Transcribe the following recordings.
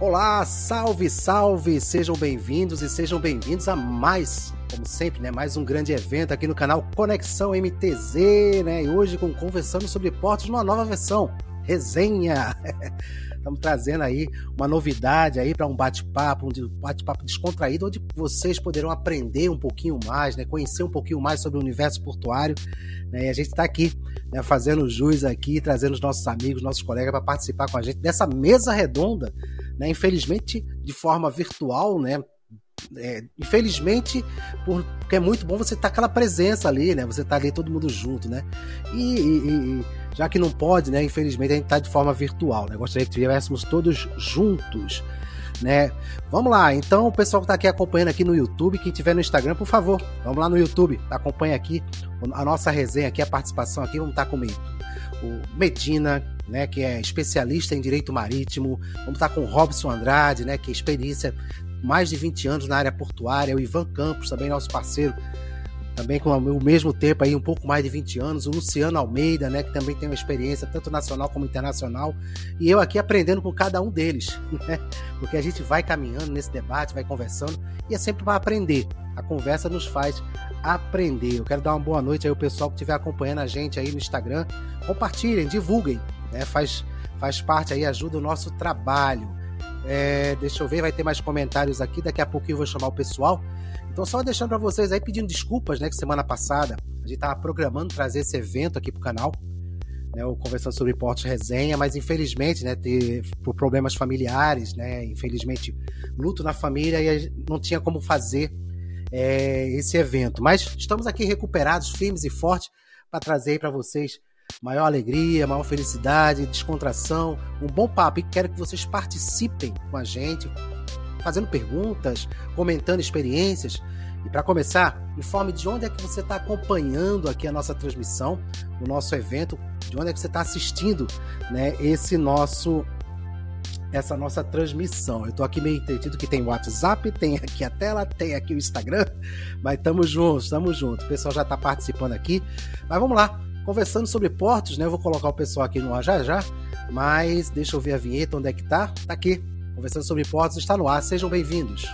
Olá, salve, salve! Sejam bem-vindos e sejam bem-vindos a mais, como sempre, né, mais um grande evento aqui no canal Conexão MTZ, né? E hoje com conversando sobre portos numa nova versão, resenha. Estamos trazendo aí uma novidade aí para um bate-papo, um bate-papo descontraído, onde vocês poderão aprender um pouquinho mais, né, conhecer um pouquinho mais sobre o universo portuário. Né, e a gente está aqui né, fazendo jus aqui, trazendo os nossos amigos, nossos colegas para participar com a gente dessa mesa redonda né? Infelizmente, de forma virtual, né? É, infelizmente, porque é muito bom você estar tá aquela presença ali, né? Você tá ali todo mundo junto, né? E, e, e já que não pode, né? Infelizmente a gente está de forma virtual, né? Gostaria que estivéssemos todos juntos, né? Vamos lá, então o pessoal que está aqui acompanhando aqui no YouTube, quem tiver no Instagram, por favor, vamos lá no YouTube, acompanha aqui a nossa resenha aqui, a participação aqui, vamos estar tá comigo. O Medina, né, que é especialista em direito marítimo. Vamos estar com o Robson Andrade, né, que é experiência mais de 20 anos na área portuária, o Ivan Campos, também nosso parceiro, também com o mesmo tempo aí, um pouco mais de 20 anos, o Luciano Almeida, né, que também tem uma experiência tanto nacional como internacional, e eu aqui aprendendo com cada um deles, né? Porque a gente vai caminhando nesse debate, vai conversando, e é sempre para aprender. A conversa nos faz aprender. Eu quero dar uma boa noite aí ao pessoal que estiver acompanhando a gente aí no Instagram. Compartilhem, divulguem né? Faz, faz parte aí, ajuda o nosso trabalho. É, deixa eu ver, vai ter mais comentários aqui. Daqui a pouquinho eu vou chamar o pessoal. Então, só deixando para vocês aí pedindo desculpas, né? Que semana passada a gente estava programando trazer esse evento aqui pro canal, né? O Conversando sobre Portos Resenha, mas infelizmente, né? Ter, por problemas familiares, né? Infelizmente, luto na família e não tinha como fazer é, esse evento. Mas estamos aqui recuperados, firmes e fortes, para trazer para vocês maior alegria, maior felicidade, descontração, um bom papo. E quero que vocês participem com a gente, fazendo perguntas, comentando experiências. E para começar, informe de onde é que você está acompanhando aqui a nossa transmissão, o nosso evento, de onde é que você está assistindo né, esse nosso essa nossa transmissão. Eu estou aqui meio entendido que tem WhatsApp, tem aqui a tela, tem aqui o Instagram, mas estamos juntos, estamos juntos. O pessoal já está participando aqui. Mas vamos lá, conversando sobre portos, né? Eu vou colocar o pessoal aqui no ar já já, mas deixa eu ver a vinheta, onde é que tá? Tá aqui. Conversando sobre portos está no ar. Sejam bem-vindos.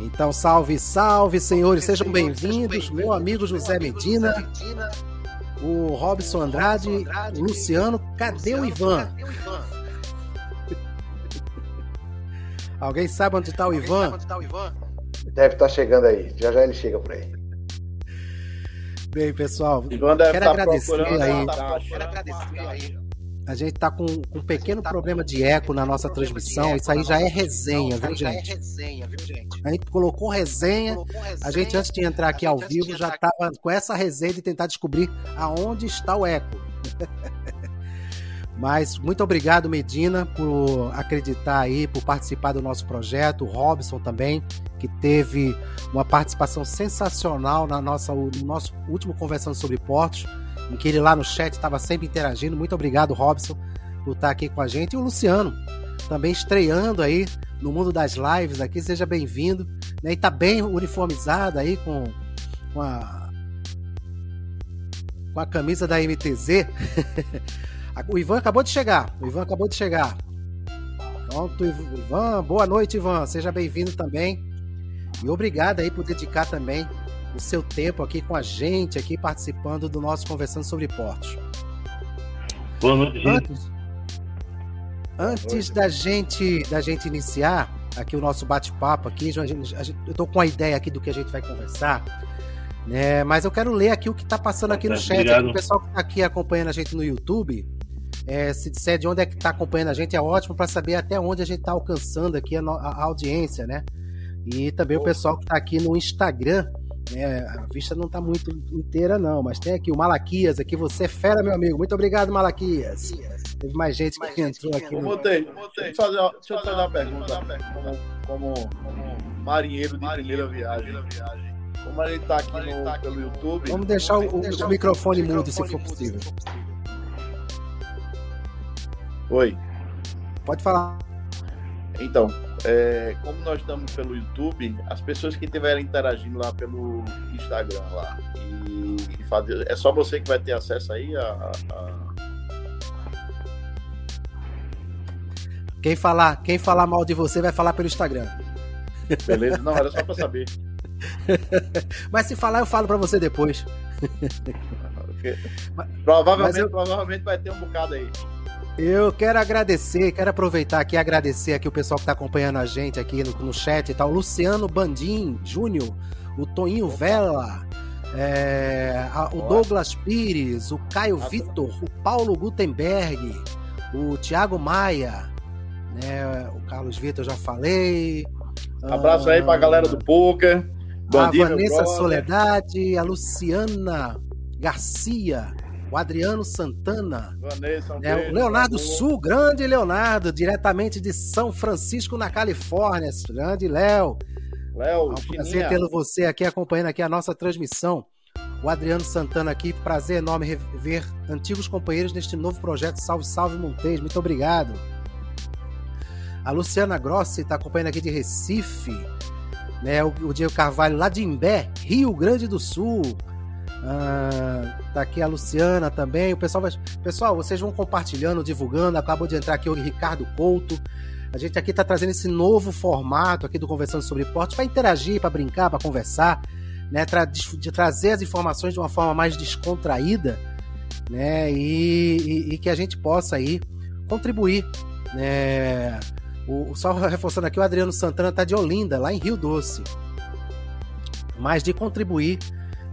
Então, salve, salve, senhores, sejam bem-vindos. Meu amigo José Medina, o Robson Andrade, o Luciano, cadê o Ivan? Alguém sabe onde está o Ivan? Deve estar tá chegando aí. Já já ele chega por aí. Bem, pessoal, quero, tá agradecer aí, quero agradecer aí. A gente está com, com, um pequeno problema de eco na nossa transmissão. Isso aí já é resenha, viu, gente? A gente colocou resenha. A gente, antes de entrar aqui ao vivo, já estava com essa resenha de tentar descobrir aonde está o eco. Mas muito obrigado, Medina, por acreditar aí, por participar do nosso projeto. O Robson também, que teve uma participação sensacional na nossa, no nosso último Conversando sobre Portos, em que ele lá no chat estava sempre interagindo. Muito obrigado, Robson, por estar aqui com a gente. E o Luciano, também estreando aí no mundo das lives aqui. Seja bem-vindo. Né? E está bem uniformizado aí com, com a, com a camisa da MTZ. O Ivan acabou de chegar. O Ivan acabou de chegar. Pronto, Ivan. Boa noite, Ivan. Seja bem-vindo também. E obrigado aí por dedicar também o seu tempo aqui com a gente, aqui participando do nosso Conversando sobre Portos. Boa noite, Antes, antes da gente da gente iniciar aqui o nosso bate-papo aqui, a gente, a gente, eu tô com a ideia aqui do que a gente vai conversar. Né, mas eu quero ler aqui o que está passando aqui no chat. Aqui, o pessoal que está aqui acompanhando a gente no YouTube, é, se disser de onde é que está acompanhando a gente, é ótimo para saber até onde a gente está alcançando aqui a, a, audiência, né? E também o pessoal que está aqui no Instagram, né? A vista não está muito inteira, não, mas tem aqui o Malaquias, aqui você é fera, meu amigo. Muito obrigado, Malaquias. Teve mais gente que entrou aqui. Eu botei, no... deixa eu fazer, deixa eu fazer uma pergunta. Como, como, como marinheiro de primeira viagem. Como a gente está aqui no, pelo YouTube. Vamos deixar o, o, o microfone mudo, se for possível. Oi. Pode falar. Então, é, como nós estamos pelo YouTube, as pessoas que estiverem interagindo lá pelo Instagram lá e, e fazer, é só você que vai ter acesso aí a, a... Quem falar, quem falar mal de você vai falar pelo Instagram. Beleza? Não, era só para saber. Mas se falar, eu falo para você depois. provavelmente, eu... provavelmente vai ter um bocado aí. Eu quero agradecer, quero aproveitar aqui e agradecer aqui o pessoal que está acompanhando a gente aqui no, no chat e tal. O Luciano Bandim Júnior, o Toninho Vela, é, a, o Douglas Pires, o Caio Vitor, o Paulo Gutenberg, o Thiago Maia, né, o Carlos Vitor já falei. Abraço aí pra galera do Poker. a Vanessa Soledade, a Luciana Garcia, o Adriano Santana, Vanessa, é, o Leonardo Sul, grande Leonardo, diretamente de São Francisco, na Califórnia. Grande Léo. Léo, é um prazer tê-lo você aqui acompanhando aqui a nossa transmissão. O Adriano Santana aqui, prazer enorme rever antigos companheiros neste novo projeto Salve Salve Montes. Muito obrigado. A Luciana Grossi está acompanhando aqui de Recife. Né, o, o Diego Carvalho lá de Imbé, Rio Grande do Sul. Ah, tá aqui a Luciana também. O pessoal vai... Pessoal, vocês vão compartilhando, divulgando. Acabou de entrar aqui o Ricardo Couto. A gente aqui tá trazendo esse novo formato aqui do Conversando sobre Esportes para interagir, para brincar, para conversar, né? Tra de trazer as informações de uma forma mais descontraída, né? E, e, e que a gente possa aí contribuir, né? O, só reforçando aqui, o Adriano Santana tá de Olinda, lá em Rio Doce. Mas de contribuir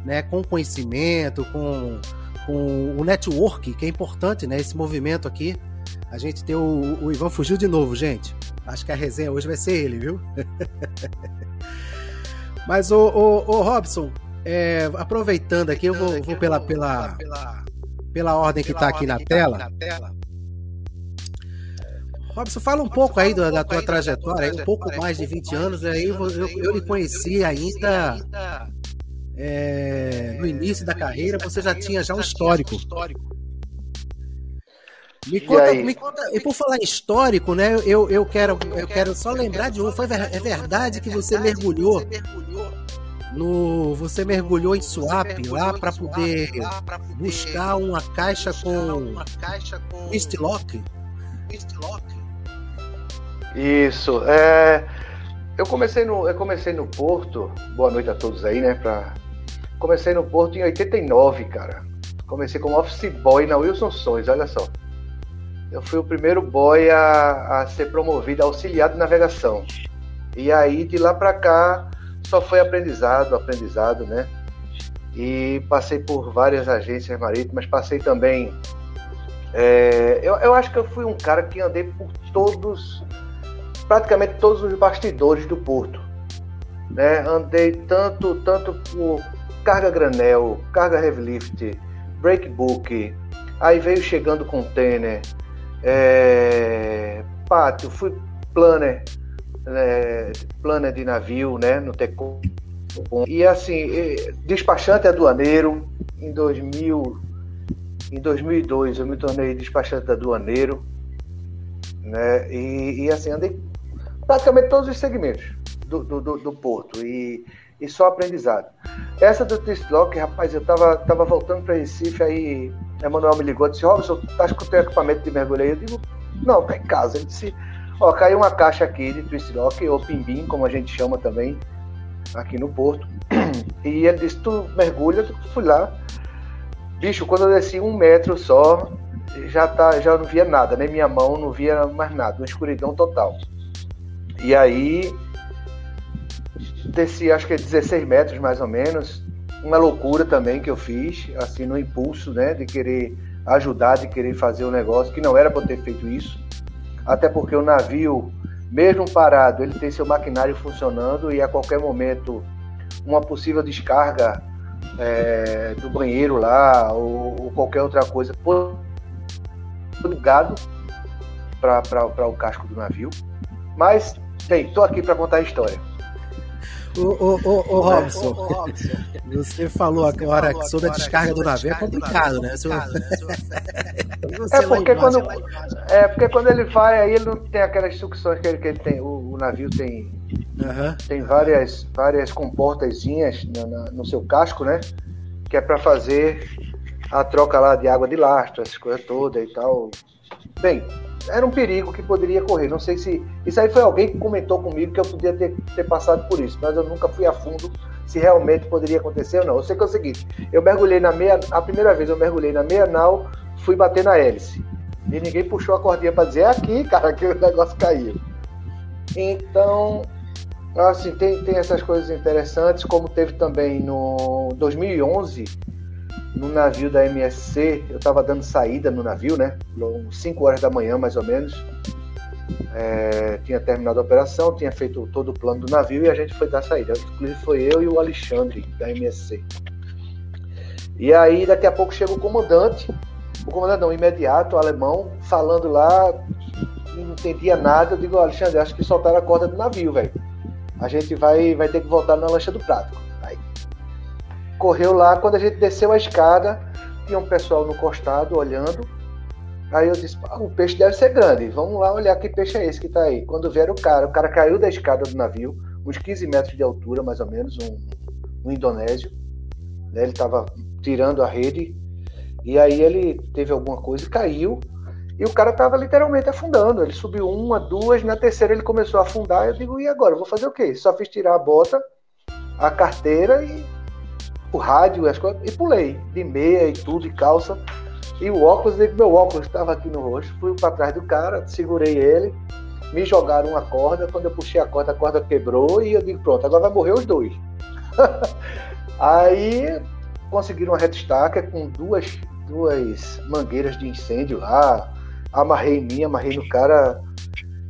né, com conhecimento, com, com o network, que é importante, né, esse movimento aqui. A gente tem o, o Ivan fugiu de novo, gente. Acho que a resenha hoje vai ser ele, viu? Mas o, o, o Robson, é, aproveitando aqui, eu vou, vou pela, pela, pela ordem que está aqui na tela. Robson, fala um pouco aí da, da tua trajetória, um pouco mais de 20 anos, aí eu, eu, eu lhe conheci ainda é, no início da carreira, você já tinha já um histórico. Me conta, me conta, e por falar em histórico, né? Eu, eu, quero, eu quero só lembrar de um. Foi, é verdade que você mergulhou no. Você mergulhou em Swap lá para poder buscar uma caixa com Eastlock? Isso. É, eu comecei no, eu comecei no Porto. Boa noite a todos aí, né? Pra Comecei no Porto em 89, cara. Comecei como office boy na Wilson Sons, olha só. Eu fui o primeiro boy a, a ser promovido a auxiliar de navegação. E aí, de lá para cá, só foi aprendizado, aprendizado, né? E passei por várias agências marítimas, passei também. É, eu, eu acho que eu fui um cara que andei por todos, praticamente todos os bastidores do porto. Né? Andei tanto, tanto por carga granel, carga heavy lift, breakbook, aí veio chegando container, é, pátio, fui planner, é, planner de navio, né, no Tecom. E assim, despachante aduaneiro, em 2000, em 2002 eu me tornei despachante aduaneiro, né, e, e assim, andei praticamente todos os segmentos do, do, do, do porto. E e só aprendizado. Essa do Twistlock, rapaz, eu tava, tava voltando para Recife, aí Emanuel me ligou e disse, Robson, tá com o teu equipamento de mergulho aí? Eu digo, não, tá em casa. Ele disse, ó, caiu uma caixa aqui de Twistlock, ou Pimbim, como a gente chama também, aqui no Porto. E ele disse, tu mergulha, eu fui lá. Bicho, quando eu desci um metro só, já, tá, já não via nada, nem minha mão, não via mais nada, uma escuridão total. E aí desci acho que 16 metros mais ou menos. Uma loucura também que eu fiz, assim, no impulso, né, de querer ajudar, de querer fazer o um negócio, que não era para ter feito isso. Até porque o navio, mesmo parado, ele tem seu maquinário funcionando e a qualquer momento uma possível descarga é, do banheiro lá ou, ou, qualquer outra coisa ligado para o casco do navio. Mas, bem, estou aqui para contar a história. Ô, ô, ô, Robson, você falou agora sobre a descarga do navio, é complicado, né? É porque, quando, é porque quando ele vai, aí ele não tem aquelas sucções que ele, que ele tem, o, o navio tem, uhum. tem várias, várias comportazinhas no seu casco, né? Que é para fazer a troca lá de água de lastro, essas coisas todas e tal. Bem, era um perigo que poderia correr. Não sei se. Isso aí foi alguém que comentou comigo que eu podia ter, ter passado por isso, mas eu nunca fui a fundo se realmente poderia acontecer ou não. Eu sei que é o seguinte: eu mergulhei na meia. A primeira vez eu mergulhei na meia nau, fui bater na hélice. E ninguém puxou a cordinha para dizer é aqui, cara, que o negócio caiu. Então, assim, tem, tem essas coisas interessantes, como teve também no 2011 no navio da MSC, eu estava dando saída no navio, né? 5 horas da manhã, mais ou menos. É, tinha terminado a operação, tinha feito todo o plano do navio e a gente foi dar saída. Inclusive foi eu e o Alexandre, da MSC. E aí, daqui a pouco chega o comandante, o comandante não, imediato, alemão, falando lá, não entendia nada. Eu digo, Alexandre, acho que soltaram a corda do navio, velho. A gente vai, vai ter que voltar na lancha do prato correu lá, quando a gente desceu a escada, tinha um pessoal no costado olhando. Aí eu disse, ah, o peixe deve ser grande, vamos lá olhar que peixe é esse que está aí. Quando vieram o cara, o cara caiu da escada do navio, uns 15 metros de altura, mais ou menos, um, um indonésio. Né? Ele estava tirando a rede, e aí ele teve alguma coisa e caiu. E o cara estava literalmente afundando. Ele subiu uma, duas, na terceira ele começou a afundar. Eu digo, e agora? Vou fazer o quê? Só fiz tirar a bota, a carteira e o rádio as coisas, e pulei, de meia e tudo, e calça. E o óculos, meu óculos estava aqui no rosto, fui para trás do cara, segurei ele, me jogaram uma corda, quando eu puxei a corda, a corda quebrou e eu digo, pronto, agora vai morrer os dois. Aí conseguiram uma retastaca com duas, duas mangueiras de incêndio lá, amarrei em mim, amarrei no cara.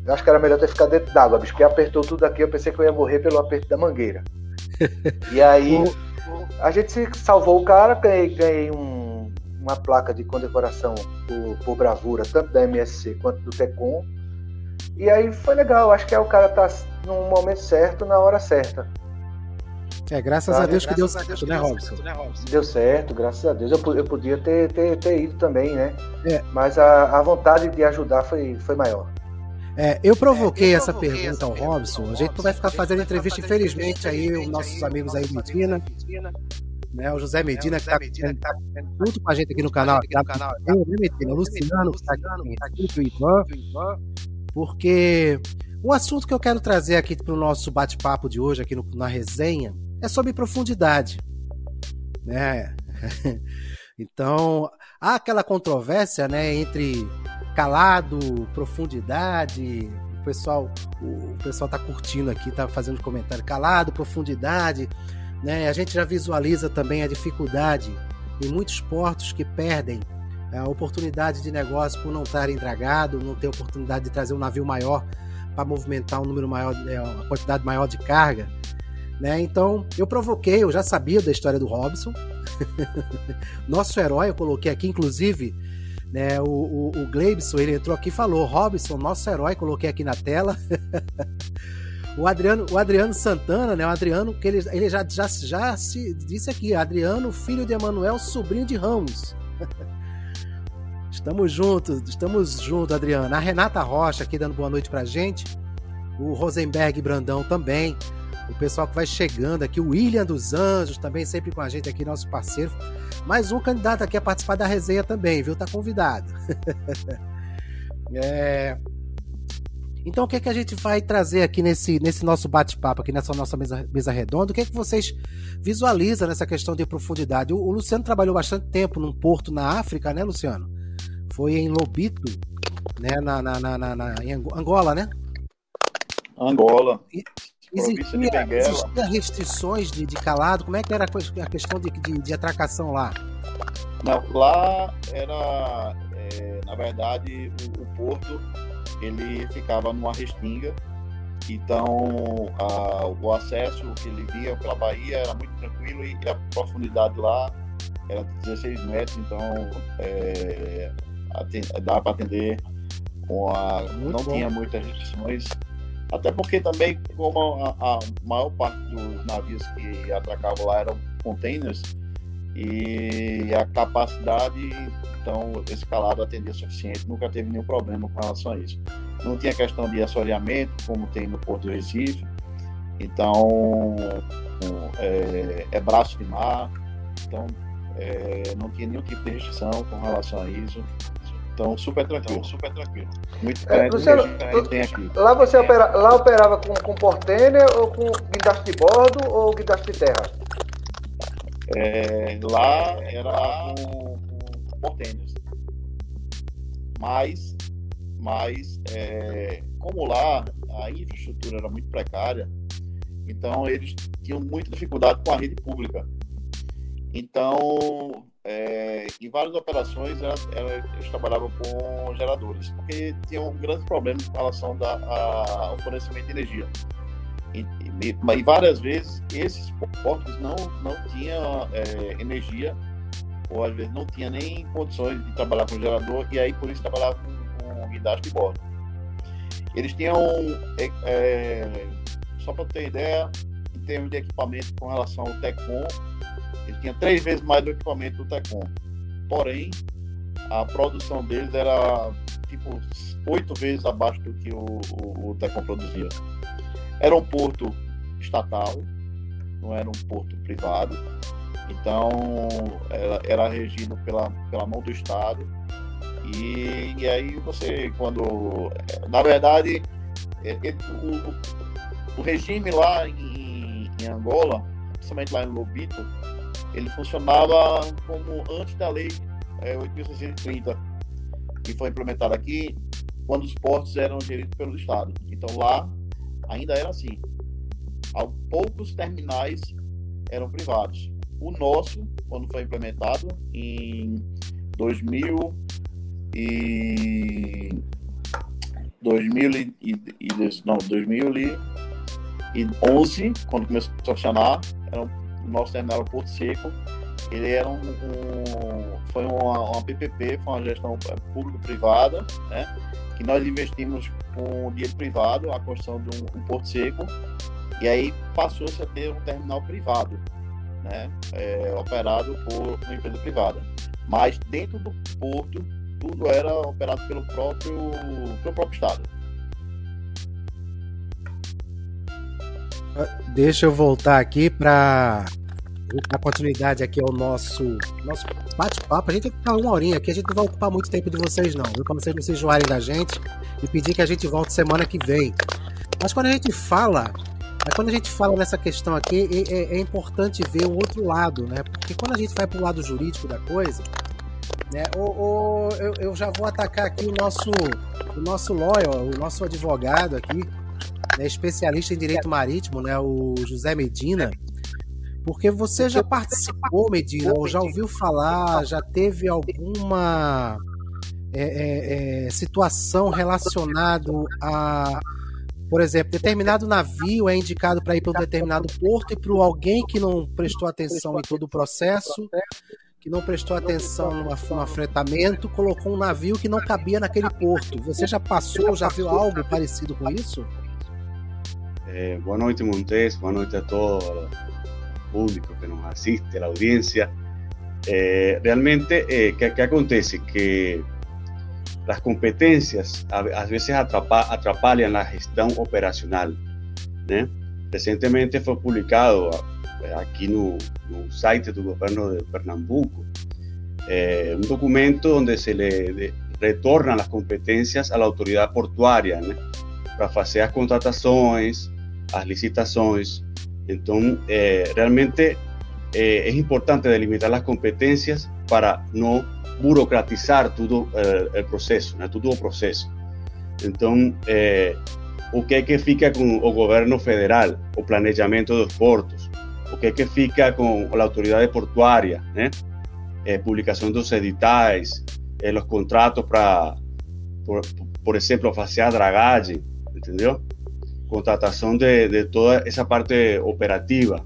Eu acho que era melhor ter ficado dentro d'água, bicho, porque apertou tudo aqui, eu pensei que eu ia morrer pelo aperto da mangueira. E aí a gente salvou o cara, ganhei, ganhei um, uma placa de condecoração por, por, bravura, tanto da MSC quanto do TECOM. E aí foi legal, acho que é o cara tá no momento certo, na hora certa. É, graças a Deus que deu certo, né, Robson? Deu certo, graças a Deus. Eu, eu podia ter, ter, ter ido também, né? É. Mas a, a vontade de ajudar foi, foi maior. É, eu provoquei, é, eu essa, provoquei pergunta essa ao Robson. A gente vai ficar fazendo entrevista, infelizmente, aí, os nossos amigos aí Medina. Né, o José Medina, que está tá junto com a gente aqui no canal. Aqui no canal eu, né, Medina, o Luciano, que está aqui, o Ivan. Porque o assunto que eu quero trazer aqui para o nosso bate-papo de hoje, aqui no, na resenha, é sobre profundidade. Né? então, há aquela controvérsia né, entre calado, profundidade. O pessoal, o, pessoal tá curtindo aqui, tá fazendo comentário. Calado, profundidade, né? A gente já visualiza também a dificuldade em muitos portos que perdem a oportunidade de negócio por não estarem dragado, não ter oportunidade de trazer um navio maior para movimentar um número maior, é, uma quantidade maior de carga. Né? Então, eu provoquei, eu já sabia da história do Robson. Nosso herói, eu coloquei aqui, inclusive, né, o, o, o Gleibson, ele entrou aqui e falou: Robson, nosso herói, coloquei aqui na tela. o Adriano, o Adriano Santana, né? O Adriano, que ele, ele já, já, já se disse aqui, Adriano, filho de Emanuel, sobrinho de Ramos. estamos juntos, estamos juntos, Adriano. A Renata Rocha aqui dando boa noite pra gente. O Rosenberg Brandão também o pessoal que vai chegando aqui, o William dos Anjos, também sempre com a gente aqui, nosso parceiro. Mais um candidato aqui a participar da resenha também, viu? Tá convidado. é... Então, o que, é que a gente vai trazer aqui nesse, nesse nosso bate-papo, aqui nessa nossa mesa, mesa redonda? O que é que vocês visualizam nessa questão de profundidade? O, o Luciano trabalhou bastante tempo num porto na África, né, Luciano? Foi em Lobito, né, na, na, na, na em Angola, né? Angola. E, Existia, existia restrições de, de, calado? Como é que era a questão de, de, de atracação lá? Não, lá era, é, na verdade, o, o, porto ele ficava numa restinga, então a, o acesso que ele via pela Bahia era muito tranquilo e a profundidade lá era 16 metros, então é, dá para atender com a. Muito não bom. tinha muitas restrições até porque também, como a, a maior parte dos navios que atracavam lá eram containers, e a capacidade, então, esse calado atendia suficiente, nunca teve nenhum problema com relação a isso. não tinha questão de assoreamento, como tem no Porto do Recife. Então, é, é braço de mar, então é, não tinha nenhum tipo de restrição com relação a isso. Então, super tranquilo, então, super tranquilo. Muito é, Luciano, do que tem aqui. Lá você opera, lá operava com, com portêner ou com guindaste de bordo ou guindaste de terra? É, lá era com, com portêneres. Mas, mas é, como lá a infraestrutura era muito precária, então eles tinham muita dificuldade com a rede pública. Então, é, em várias operações, ela, ela, eles trabalhavam com geradores, porque tinham um grande problema em relação da, a, ao fornecimento de energia. E, e, e, várias vezes esses portos não, não tinham é, energia, ou às vezes não tinha nem condições de trabalhar com gerador, e aí por isso trabalhavam com, com guindaste de bordo. Eles tinham, é, é só para ter ideia, em termos de equipamento com relação ao TECOM, ele tinha três vezes mais do equipamento do Tecom. Porém, a produção deles era tipo oito vezes abaixo do que o, o, o Tecom produzia. Era um porto estatal, não era um porto privado. Então, era, era regido pela, pela mão do Estado. E, e aí você, quando. Na verdade, é, é, o, o regime lá em, em Angola, principalmente lá em Lobito, ele funcionava como antes da lei é, 8.630, que foi implementada aqui, quando os portos eram geridos pelo Estado. Então lá ainda era assim. Poucos terminais eram privados. O nosso, quando foi implementado em 2000 e 2000 e, e, não, 2011, quando começou a funcionar, eram o nosso terminal Porto Seco, ele era um, um foi uma, uma PPP, foi uma gestão público-privada, né? que nós investimos com dinheiro privado a construção de um, um Porto Seco, e aí passou-se a ter um terminal privado, né? É, operado por uma empresa privada. Mas dentro do porto, tudo era operado pelo próprio, pelo próprio Estado. Deixa eu voltar aqui para dar continuidade aqui ao nosso, nosso bate-papo. A gente vai ficar uma horinha aqui, a gente não vai ocupar muito tempo de vocês, não, viu? Para vocês não se enjoarem da gente e pedir que a gente volte semana que vem. Mas quando a gente fala, quando a gente fala nessa questão aqui, é, é, é importante ver o outro lado, né? Porque quando a gente vai para o lado jurídico da coisa, né? O, o, eu, eu já vou atacar aqui o nosso, o nosso lawyer, o nosso advogado aqui, né, especialista em direito marítimo, né, o José Medina, porque você já participou, Medina, ou já ouviu falar, já teve alguma é, é, é, situação relacionada a, por exemplo, determinado navio é indicado para ir para um determinado porto e para alguém que não prestou atenção em todo o processo, que não prestou atenção no, no afretamento, colocou um navio que não cabia naquele porto. Você já passou, já viu algo parecido com isso? Eh, buenas noches, Montés. Buenas noches a todo el público que nos asiste, la audiencia. Eh, realmente, eh, ¿qué, acontece? Que las competencias a, veces atrapa, la gestión operacional. Recientemente fue publicado aquí en el site del gobierno de Pernambuco un documento donde se le retornan las competencias a la autoridad portuaria para hacer las contrataciones, las licitaciones. Entonces, eh, realmente eh, es importante delimitar las competencias para no burocratizar todo eh, el proceso, todo el proceso. Entonces, o que que fica con el gobierno federal, o planeamiento de los puertos, o que que fica con la autoridad portuaria, publicación de los editais, los contratos para, por, por ejemplo, hacer dragagem, ¿entendió? Contratación de, toda esa parte operativa.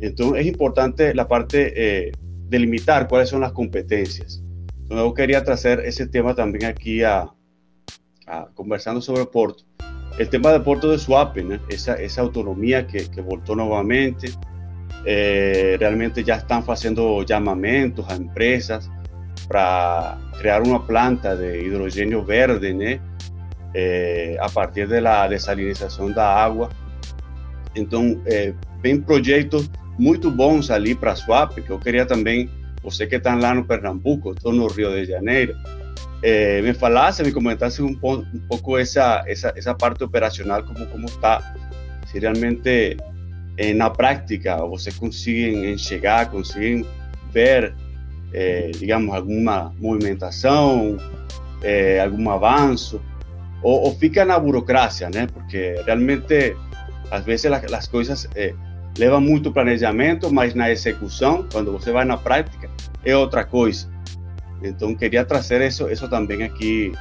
Entonces es importante la parte eh, delimitar cuáles son las competencias. Entonces yo quería traer ese tema también aquí a, conversando sobre el puerto. El tema del puerto de Suape, esa, esa autonomía que, que voltó nuevamente. Eh, realmente ya están haciendo llamamientos a empresas para crear una planta de hidrógeno verde, é, a partir da desalinização da água. Então, é, vem projetos muito bons ali para Swap, que eu queria também, você que está lá no Pernambuco, estou no Rio de Janeiro, é, me falasse, me comentasse um, um pouco essa, essa, essa parte operacional, como, como está, se realmente eh, na prática vocês conseguem enxergar, conseguem ver, eh, digamos, alguma movimentação, eh, algum avanço, ou, ou, fica na burocracia, né? Porque realmente, às vezes, as, as coisas levam muito planejamento, mas na execução, quando você vai na prática, é outra coisa. Então, queria trazer isso, isso também aqui.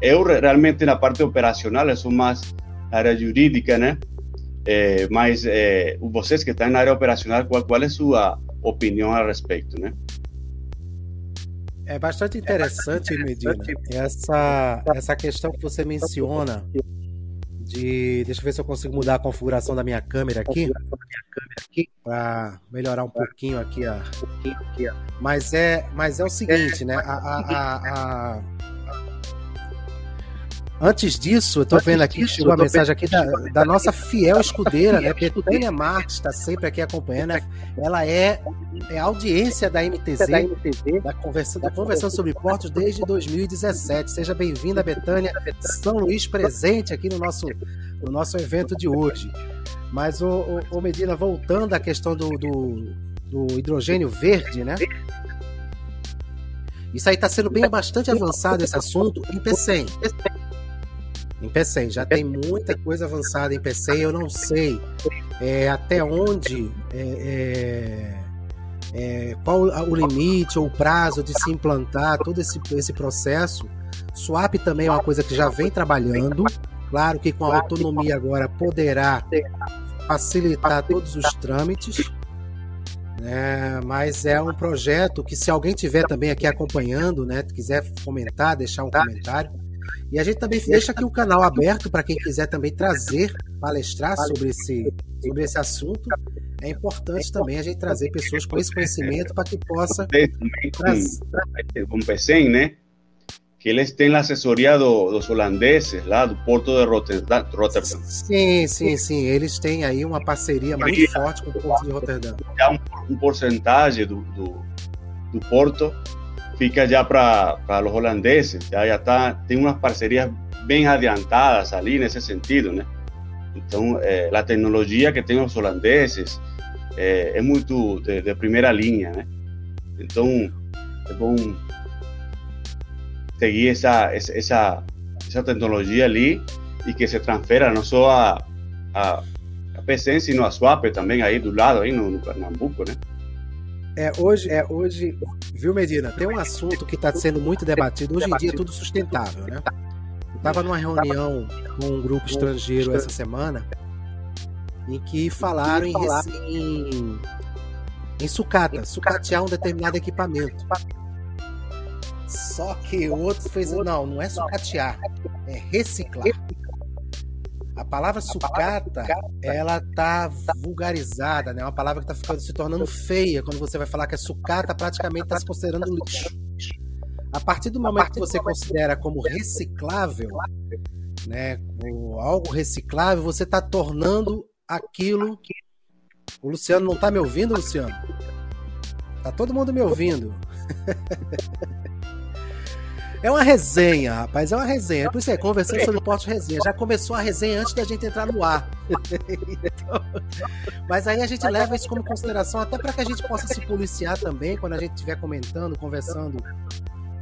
eu realmente na parte operacional, eu sou mais área jurídica, né? É, mas é, vocês que estão na área operacional, qual, qual é a sua opinião a respeito, né? É bastante interessante, Medina, essa, essa questão que você menciona de. Deixa eu ver se eu consigo mudar a configuração da minha câmera aqui. Para melhorar um pouquinho aqui a. Mas é, mas é o seguinte, né? a, a, a Antes disso, eu tô Antes vendo aqui, disso, chegou a mensagem aqui da, da, nossa fiel escudeira, né? Betânia Marques está sempre aqui acompanhando. Ela é, é audiência da MTZ, da, MTZ, da, conversa, da Conversão sobre Portos desde 2017. Seja bem-vinda, Betânia. São Luís presente aqui no nosso, no nosso evento de hoje. Mas, o, o, o Medina, voltando à questão do, do, do hidrogênio verde, né? Isso aí está sendo bem bastante avançado esse assunto em PCM em PCM. Já tem muita coisa avançada em PCM. Eu não sei é, até onde. É, é, é, qual o limite ou o prazo de se implantar todo esse, esse processo. Swap também é uma coisa que já vem trabalhando. Claro que com a autonomia agora poderá facilitar todos os trâmites. É, mas é um projeto que se alguém tiver também aqui acompanhando, né, quiser fomentar, deixar um comentário, e a gente também deixa aqui o canal aberto para quem quiser também trazer, palestrar sobre esse, sobre esse assunto. É importante também a gente trazer pessoas com esse conhecimento para que possa. Com o PECEM, né? Que eles têm a assessoria do, dos holandeses lá do Porto de Rotterdam. Sim, sim, sim. Eles têm aí uma parceria muito forte com o Porto de Rotterdam. Já um, um porcentagem do, do, do Porto fica já para os holandeses, já, já tá, tem umas parcerias bem adiantadas ali nesse sentido, né? Então, é, a tecnologia que tem os holandeses é, é muito de, de, primeira linha, né? Então, é bom seguir essa, essa, essa tecnologia ali e que se transfera não só a, a, a PCN, sino a Swap também aí do lado, aí no, no Pernambuco, né? É, hoje, é, hoje, viu, Medina? Tem um assunto que está sendo muito debatido. Hoje em dia é tudo sustentável, né? Eu estava numa reunião com um grupo estrangeiro essa semana em que falaram em, em, em sucata, sucatear um determinado equipamento. Só que outro fez, não, não é sucatear, é reciclar. A palavra sucata, ela tá vulgarizada, né? É uma palavra que tá ficando, se tornando feia quando você vai falar que é sucata, praticamente está se considerando lixo. A partir do momento que você considera como reciclável, né, algo reciclável, você está tornando aquilo. O Luciano não está me ouvindo, Luciano? Tá todo mundo me ouvindo. É uma resenha, rapaz, é uma resenha. Por isso é, conversando sobre portos resenha. Já começou a resenha antes da gente entrar no ar. então, mas aí a gente leva isso como consideração até para que a gente possa se policiar também quando a gente estiver comentando, conversando.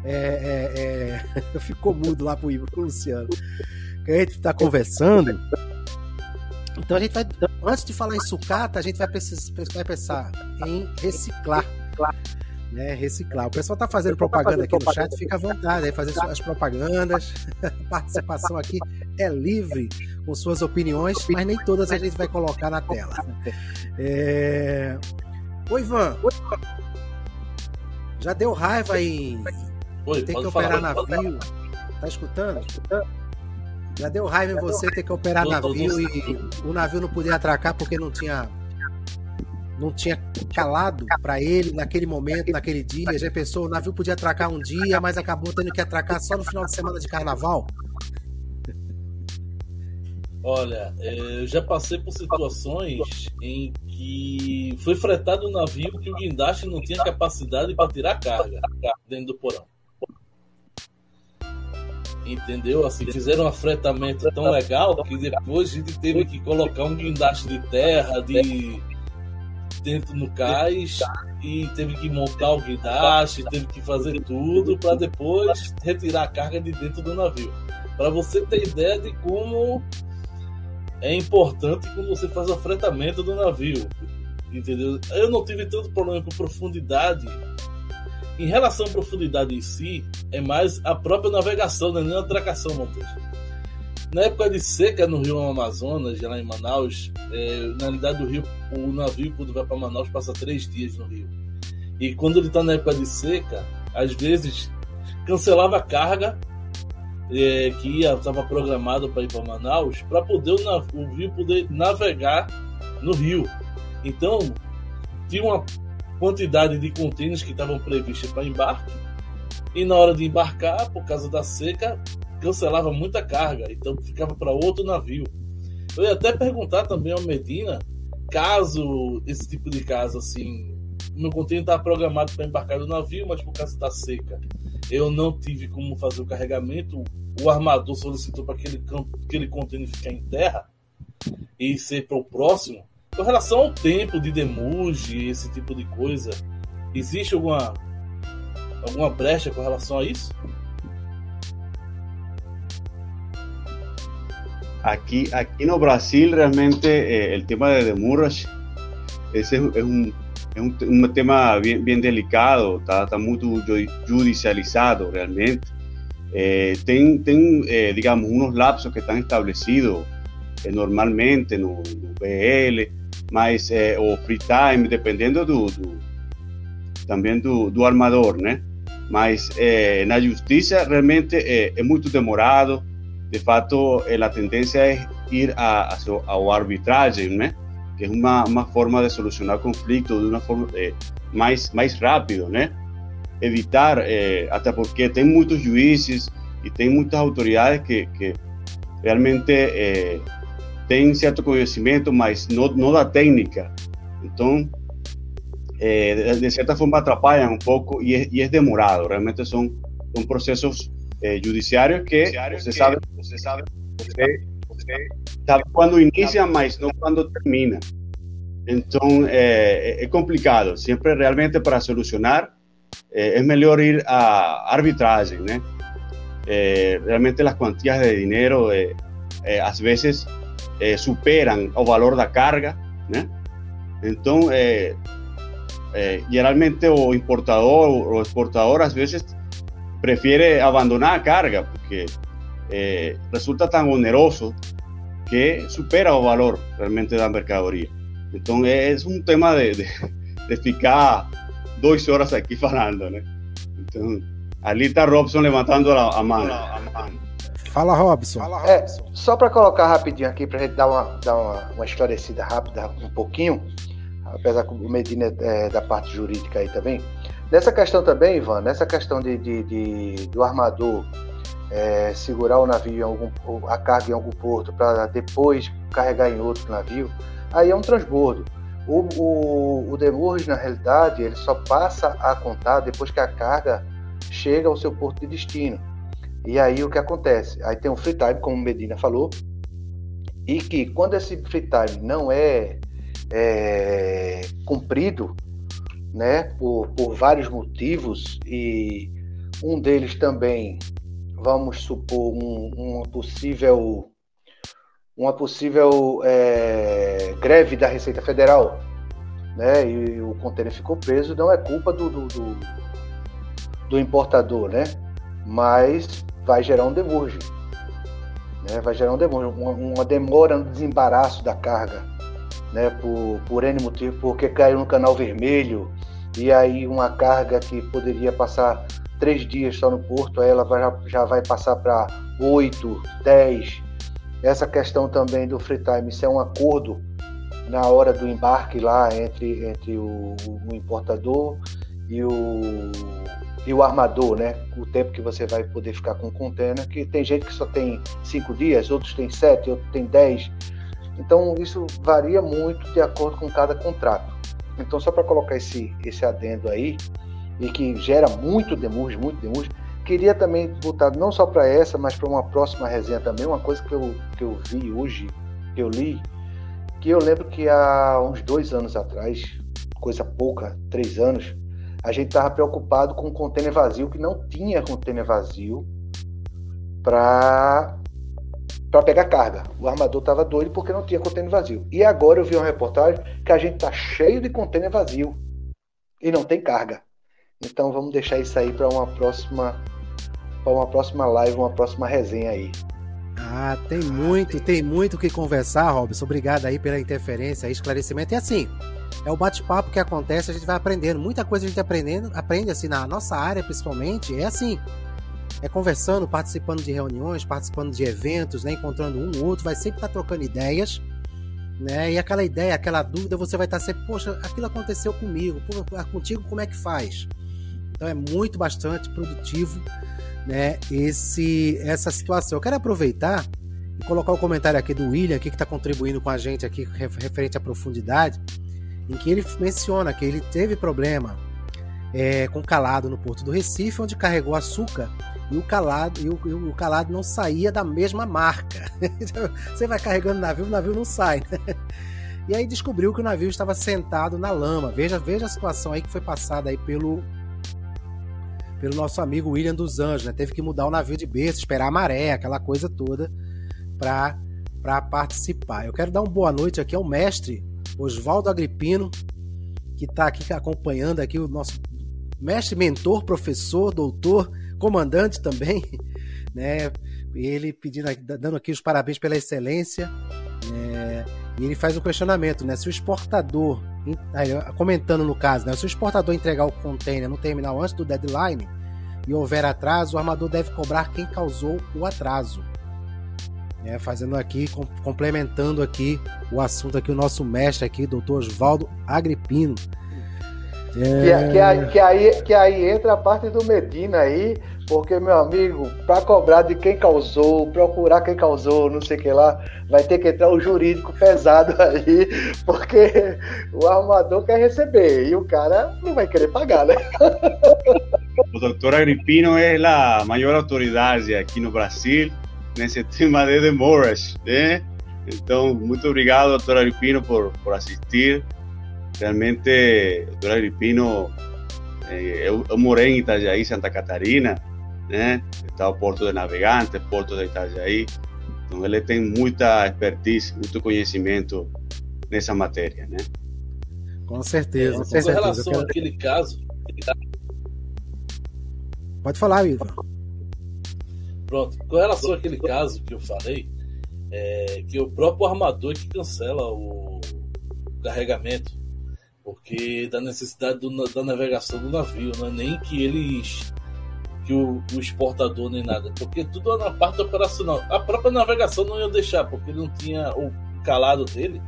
É, é, é... Ficou mudo lá pro, pro Luciano. Que a gente está conversando. Então a gente vai, antes de falar em sucata, a gente vai, precisar, vai pensar em reciclar né, reciclar. O pessoal está fazendo propaganda aqui no chat, fica à vontade aí, fazer suas propagandas. A participação aqui é livre com suas opiniões, mas nem todas a gente vai colocar na tela. É... Oi, Ivan. Já deu raiva em Oi, ter que operar falar, navio? Tá escutando? Já deu raiva em você ter que operar navio e o navio não podia atracar porque não tinha não tinha calado para ele naquele momento, naquele dia. Já pensou, o navio podia atracar um dia, mas acabou tendo que atracar só no final de semana de carnaval. Olha, é, eu já passei por situações em que foi fretado um navio que o guindaste não tinha capacidade para tirar carga dentro do porão. Entendeu? Assim, fizeram um afretamento tão legal que depois a gente teve que colocar um guindaste de terra de dentro no cais e teve que montar o guindaste, teve que fazer tudo para depois retirar a carga de dentro do navio. Para você ter ideia de como é importante quando você faz o fretamento do navio. Entendeu? Eu não tive tanto problema com profundidade. Em relação à profundidade em si, é mais a própria navegação, não é nem a atracação, Montes. Na época de seca no Rio Amazonas, lá em Manaus, é, na realidade do rio, o navio quando vai para Manaus passa três dias no rio. E quando ele está na época de seca, às vezes cancelava a carga é, que estava programado para ir para Manaus para poder o navio poder navegar no rio. Então tinha uma quantidade de contêineres que estavam previstos para embarque e na hora de embarcar, por causa da seca, cancelava muita carga, então ficava para outro navio. Eu ia até perguntar também ao Medina, caso esse tipo de caso assim, meu container estava programado para embarcar no navio, mas por causa da seca, eu não tive como fazer o carregamento. O armador solicitou para aquele, container ficar em terra e ser para o próximo. Com relação ao tempo de demuge, esse tipo de coisa, existe alguma alguma brecha com relação a isso? Aquí, aquí no Brasil realmente eh, el tema de demurrage ese es, es, un, es un, un, tema bien, bien delicado, está, está muy judicializado realmente. Eh, tem, tem eh, digamos, unos lapsos que están establecidos eh, normalmente no, no BL, mas, eh, o free time, dependendo do, do também do, do armador, né? Mas eh, na justiça realmente é, é muito demorado, de fato, eh, a tendência é ir a, a, ao arbitragem, né? Que é uma, uma forma de solucionar conflito de uma forma eh, mais mais rápido, né? Evitar, eh, até porque tem muitos juízes e tem muitas autoridades que, que realmente eh, têm certo conhecimento, mas não, não da técnica. Então, eh, de, de, cierta forma atrapalham um pouco e é, e é demorado. Realmente são, são processos eh, judiciários que você sabe, você sabe, você, você sabe quando inicia, mas não quando termina. Então é, é complicado. Sempre realmente para solucionar é, é melhor ir à arbitragem, né? realmente as quantias de dinheiro às vezes superam o valor da carga, né? Então geralmente o importador o exportador às vezes prefiere abandonar a carga porque eh, resulta tan oneroso que supera o valor realmente da mercadoria. Então é um tema de, de, de ficar duas horas aqui falando, né? Então, ali está Robson levantando a, a mão. Fala, Robson. Fala, Robson. É, só para colocar rapidinho aqui, para a gente dar, uma, dar uma, uma esclarecida rápida, um pouquinho, apesar que o Medina é da parte jurídica aí também. Nessa questão também, Ivan, nessa questão de, de, de do armador é, segurar o navio, algum, a carga em algum porto, para depois carregar em outro navio, aí é um transbordo. O, o, o demurge, na realidade, ele só passa a contar depois que a carga chega ao seu porto de destino. E aí o que acontece? Aí tem um free time, como Medina falou, e que quando esse free time não é, é cumprido, né, por, por vários motivos e um deles também, vamos supor, um, uma possível uma possível é, greve da Receita Federal, né, e o contêiner ficou preso, não é culpa do, do, do, do importador, né, mas vai gerar um demurge, né, vai gerar um demurge, uma, uma demora no desembaraço da carga, né, por, por N motivo, porque caiu no canal vermelho, e aí uma carga que poderia passar três dias só no porto, aí ela vai, já vai passar para oito, dez. Essa questão também do free time, isso é um acordo na hora do embarque lá entre, entre o, o importador e o, e o armador, né? O tempo que você vai poder ficar com o container, que tem gente que só tem cinco dias, outros tem sete, outros tem dez. Então isso varia muito de acordo com cada contrato. Então só para colocar esse esse adendo aí e que gera muito demurge, muito demurge, queria também botar não só para essa, mas para uma próxima resenha também, uma coisa que eu, que eu vi hoje, que eu li, que eu lembro que há uns dois anos atrás, coisa pouca, três anos, a gente estava preocupado com um container vazio, que não tinha container vazio para para pegar carga. O armador estava doido porque não tinha container vazio. E agora eu vi uma reportagem que a gente está cheio de container vazio e não tem carga. Então vamos deixar isso aí para uma próxima para uma próxima live, uma próxima resenha aí. Ah, tem muito, tem muito o que conversar, Robson. Obrigado aí pela interferência, esclarecimento. E assim, é o bate-papo que acontece, a gente vai aprendendo. Muita coisa a gente aprendendo, aprende assim na nossa área, principalmente. É assim, é conversando, participando de reuniões, participando de eventos, né, encontrando um ou outro, vai sempre estar tá trocando ideias, né? E aquela ideia, aquela dúvida, você vai estar tá sempre, poxa, aquilo aconteceu comigo, pô, contigo como é que faz? Então é muito bastante produtivo, né, esse essa situação. Eu quero aproveitar e colocar o comentário aqui do William, aqui que está contribuindo com a gente aqui referente à profundidade em que ele menciona que ele teve problema é, com calado no Porto do Recife, onde carregou açúcar e o calado e o, e o calado não saía da mesma marca. Você vai carregando o navio, o navio não sai. Né? E aí descobriu que o navio estava sentado na lama. Veja, veja a situação aí que foi passada aí pelo pelo nosso amigo William dos Anjos, né? Teve que mudar o navio de berço, esperar a maré, aquela coisa toda para para participar. Eu quero dar uma boa noite aqui ao mestre Oswaldo Agripino, que está aqui acompanhando aqui o nosso mestre, mentor, professor, doutor, comandante também, né? Ele pedindo, dando aqui os parabéns pela excelência, né? E ele faz um questionamento, né? Se o exportador, comentando no caso, né? Se o exportador entregar o container no terminal antes do deadline e houver atraso, o armador deve cobrar quem causou o atraso. É, fazendo aqui, com, complementando aqui o assunto aqui, o nosso mestre aqui, doutor Oswaldo Agripino. É... Que, que, aí, que, aí, que aí entra a parte do Medina aí, porque, meu amigo, para cobrar de quem causou, procurar quem causou, não sei o que lá, vai ter que entrar o jurídico pesado aí, porque o armador quer receber e o cara não vai querer pagar, né? O doutor Agripino é a maior autoridade aqui no Brasil nesse tema de demorage, né? Então, muito obrigado, doutor Agripino, por, por assistir. Realmente, doutor Agripino, eh, eu, eu morei em Itajaí, Santa Catarina, né? Está o Porto de Navegantes, Porto de Itajaí. Então, ele tem muita expertise, muito conhecimento nessa matéria, né? Com certeza. Com, certeza. relação quero... àquele caso... Pode falar, Ivan. Pronto. Com relação àquele caso que eu falei, é que o próprio armador é que cancela o carregamento, porque da necessidade do, da navegação do navio, não é nem que eles que o, o, exportador nem nada, porque tudo é na parte operacional. A própria navegação não ia deixar, porque ele não tinha o calado dele,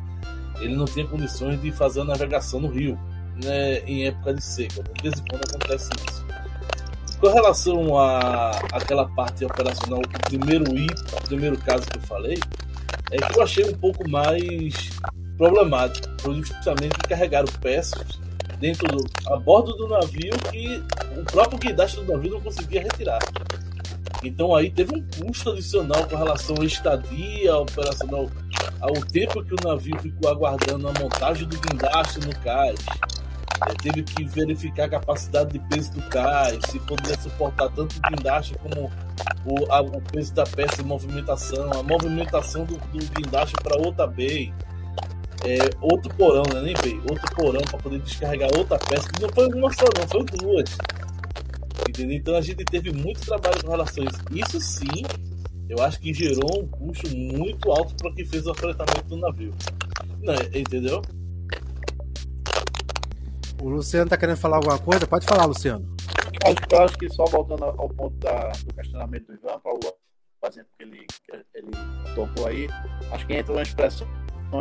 ele não tinha condições de fazer a navegação no rio, né, em época de seca. De vez em quando acontece isso. Com relação a aquela parte operacional, o primeiro item, o primeiro caso que eu falei, é que eu achei um pouco mais problemático. Foi justamente carregar peças dentro do, a bordo do navio que o próprio guindaste do navio não conseguia retirar. Então aí teve um custo adicional com relação à estadia operacional, ao tempo que o navio ficou aguardando a montagem do guindaste no cais é, teve que verificar a capacidade de peso do cais, se poderia suportar tanto o guindaste como o, a, o peso da peça em movimentação, a movimentação do, do guindaste para outra bay, é, outro porão, né, nem bay, outro porão para poder descarregar outra peça, que não foi uma só, não, foi duas. Entendeu? Então a gente teve muito trabalho com relação a isso. Isso sim, eu acho que gerou um custo muito alto para quem fez o fretamento do navio. Não, entendeu? O Luciano tá querendo falar alguma coisa? Pode falar, Luciano. Eu acho que só voltando ao ponto da, do questionamento do Ivan, para o exemplo que ele, ele tocou aí, acho que entra uma expressão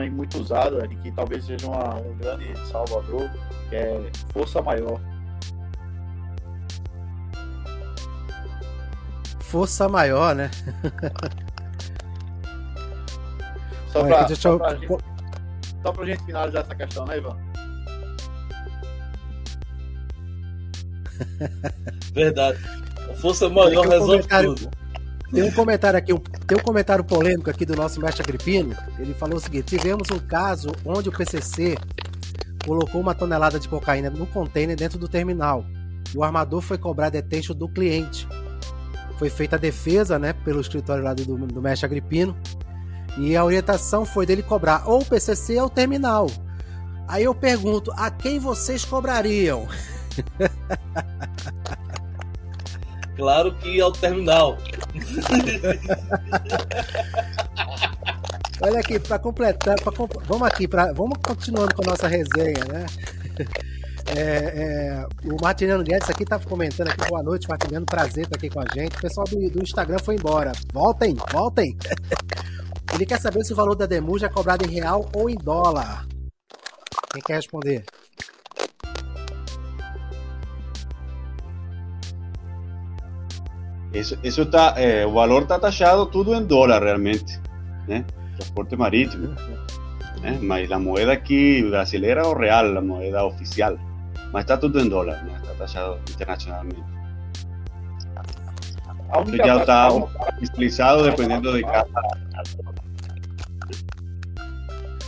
muito usada e que talvez seja uma, um grande salvador, que é força maior. força maior, né? Só Olha, pra, aqui, deixa só, eu- pra gente, só pra gente finalizar essa questão, né, Ivan? Verdade. A força maior resolve tudo. Tem um comentário aqui, um, tem um comentário polêmico aqui do nosso mestre Agripino. Ele falou o seguinte: tivemos um caso onde o PCC colocou uma tonelada de cocaína no container dentro do terminal. E o armador foi cobrar detention do cliente. Foi feita a defesa, né, pelo escritório lá do, do mestre Agripino. E a orientação foi dele cobrar ou o PCC ou o terminal. Aí eu pergunto: a quem vocês cobrariam? Claro que ao terminal. Olha aqui, para completar, pra vamos aqui, pra, vamos continuando com a nossa resenha, né? É, é, o Martiniano Guedes aqui tá comentando aqui, boa noite, Martiniano, prazer estar aqui com a gente. O pessoal do, do Instagram foi embora. Voltem, voltem. Ele quer saber se o valor da Demuja é cobrado em real ou em dólar. Quem quer responder? Isso, isso está, eh, o valor está taxado tudo em dólar realmente, né? Transporte marítimo, né? Mas a moeda aqui brasileira o real, a moeda oficial. Mas está tudo em dólar, né? Está taxado internacionalmente. A Isso única já está utilizado dependendo de cada.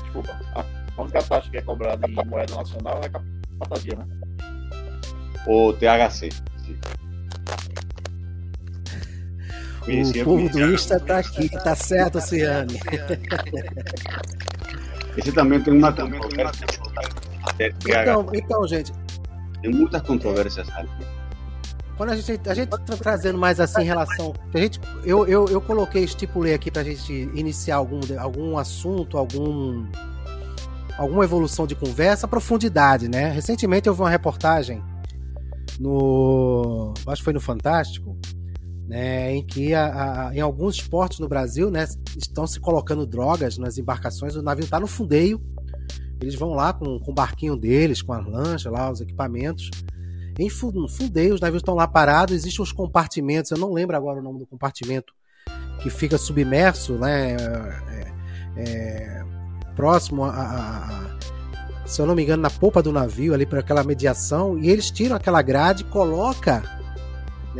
Desculpa. A única taxa que é cobrada em moeda nacional é a capataria, né? O THC. sim. O povo do Insta tá aqui, tá certo, Ciane. Esse também tem uma controvérsia. Então, então, gente, Tem muitas controvérsias ali. Quando a gente, a gente tá trazendo mais assim em relação. A gente, eu, eu, eu coloquei, estipulei aqui pra gente iniciar algum, algum assunto, algum. alguma evolução de conversa, profundidade, né? Recentemente eu vi uma reportagem no. Acho que foi no Fantástico, né? Em que a, a- em alguns esportes no Brasil, né? Estão se colocando drogas nas embarcações, o navio tá no fundeio. Eles vão lá com, com o barquinho deles, com as lanchas lá, os equipamentos em fundeio, os navios estão lá parados, existem os compartimentos, eu não lembro agora o nome do compartimento, que fica submerso, né? é, é, próximo a, a- a- se eu não me engano, na polpa do navio, ali para aquela mediação, e eles tiram aquela grade, coloca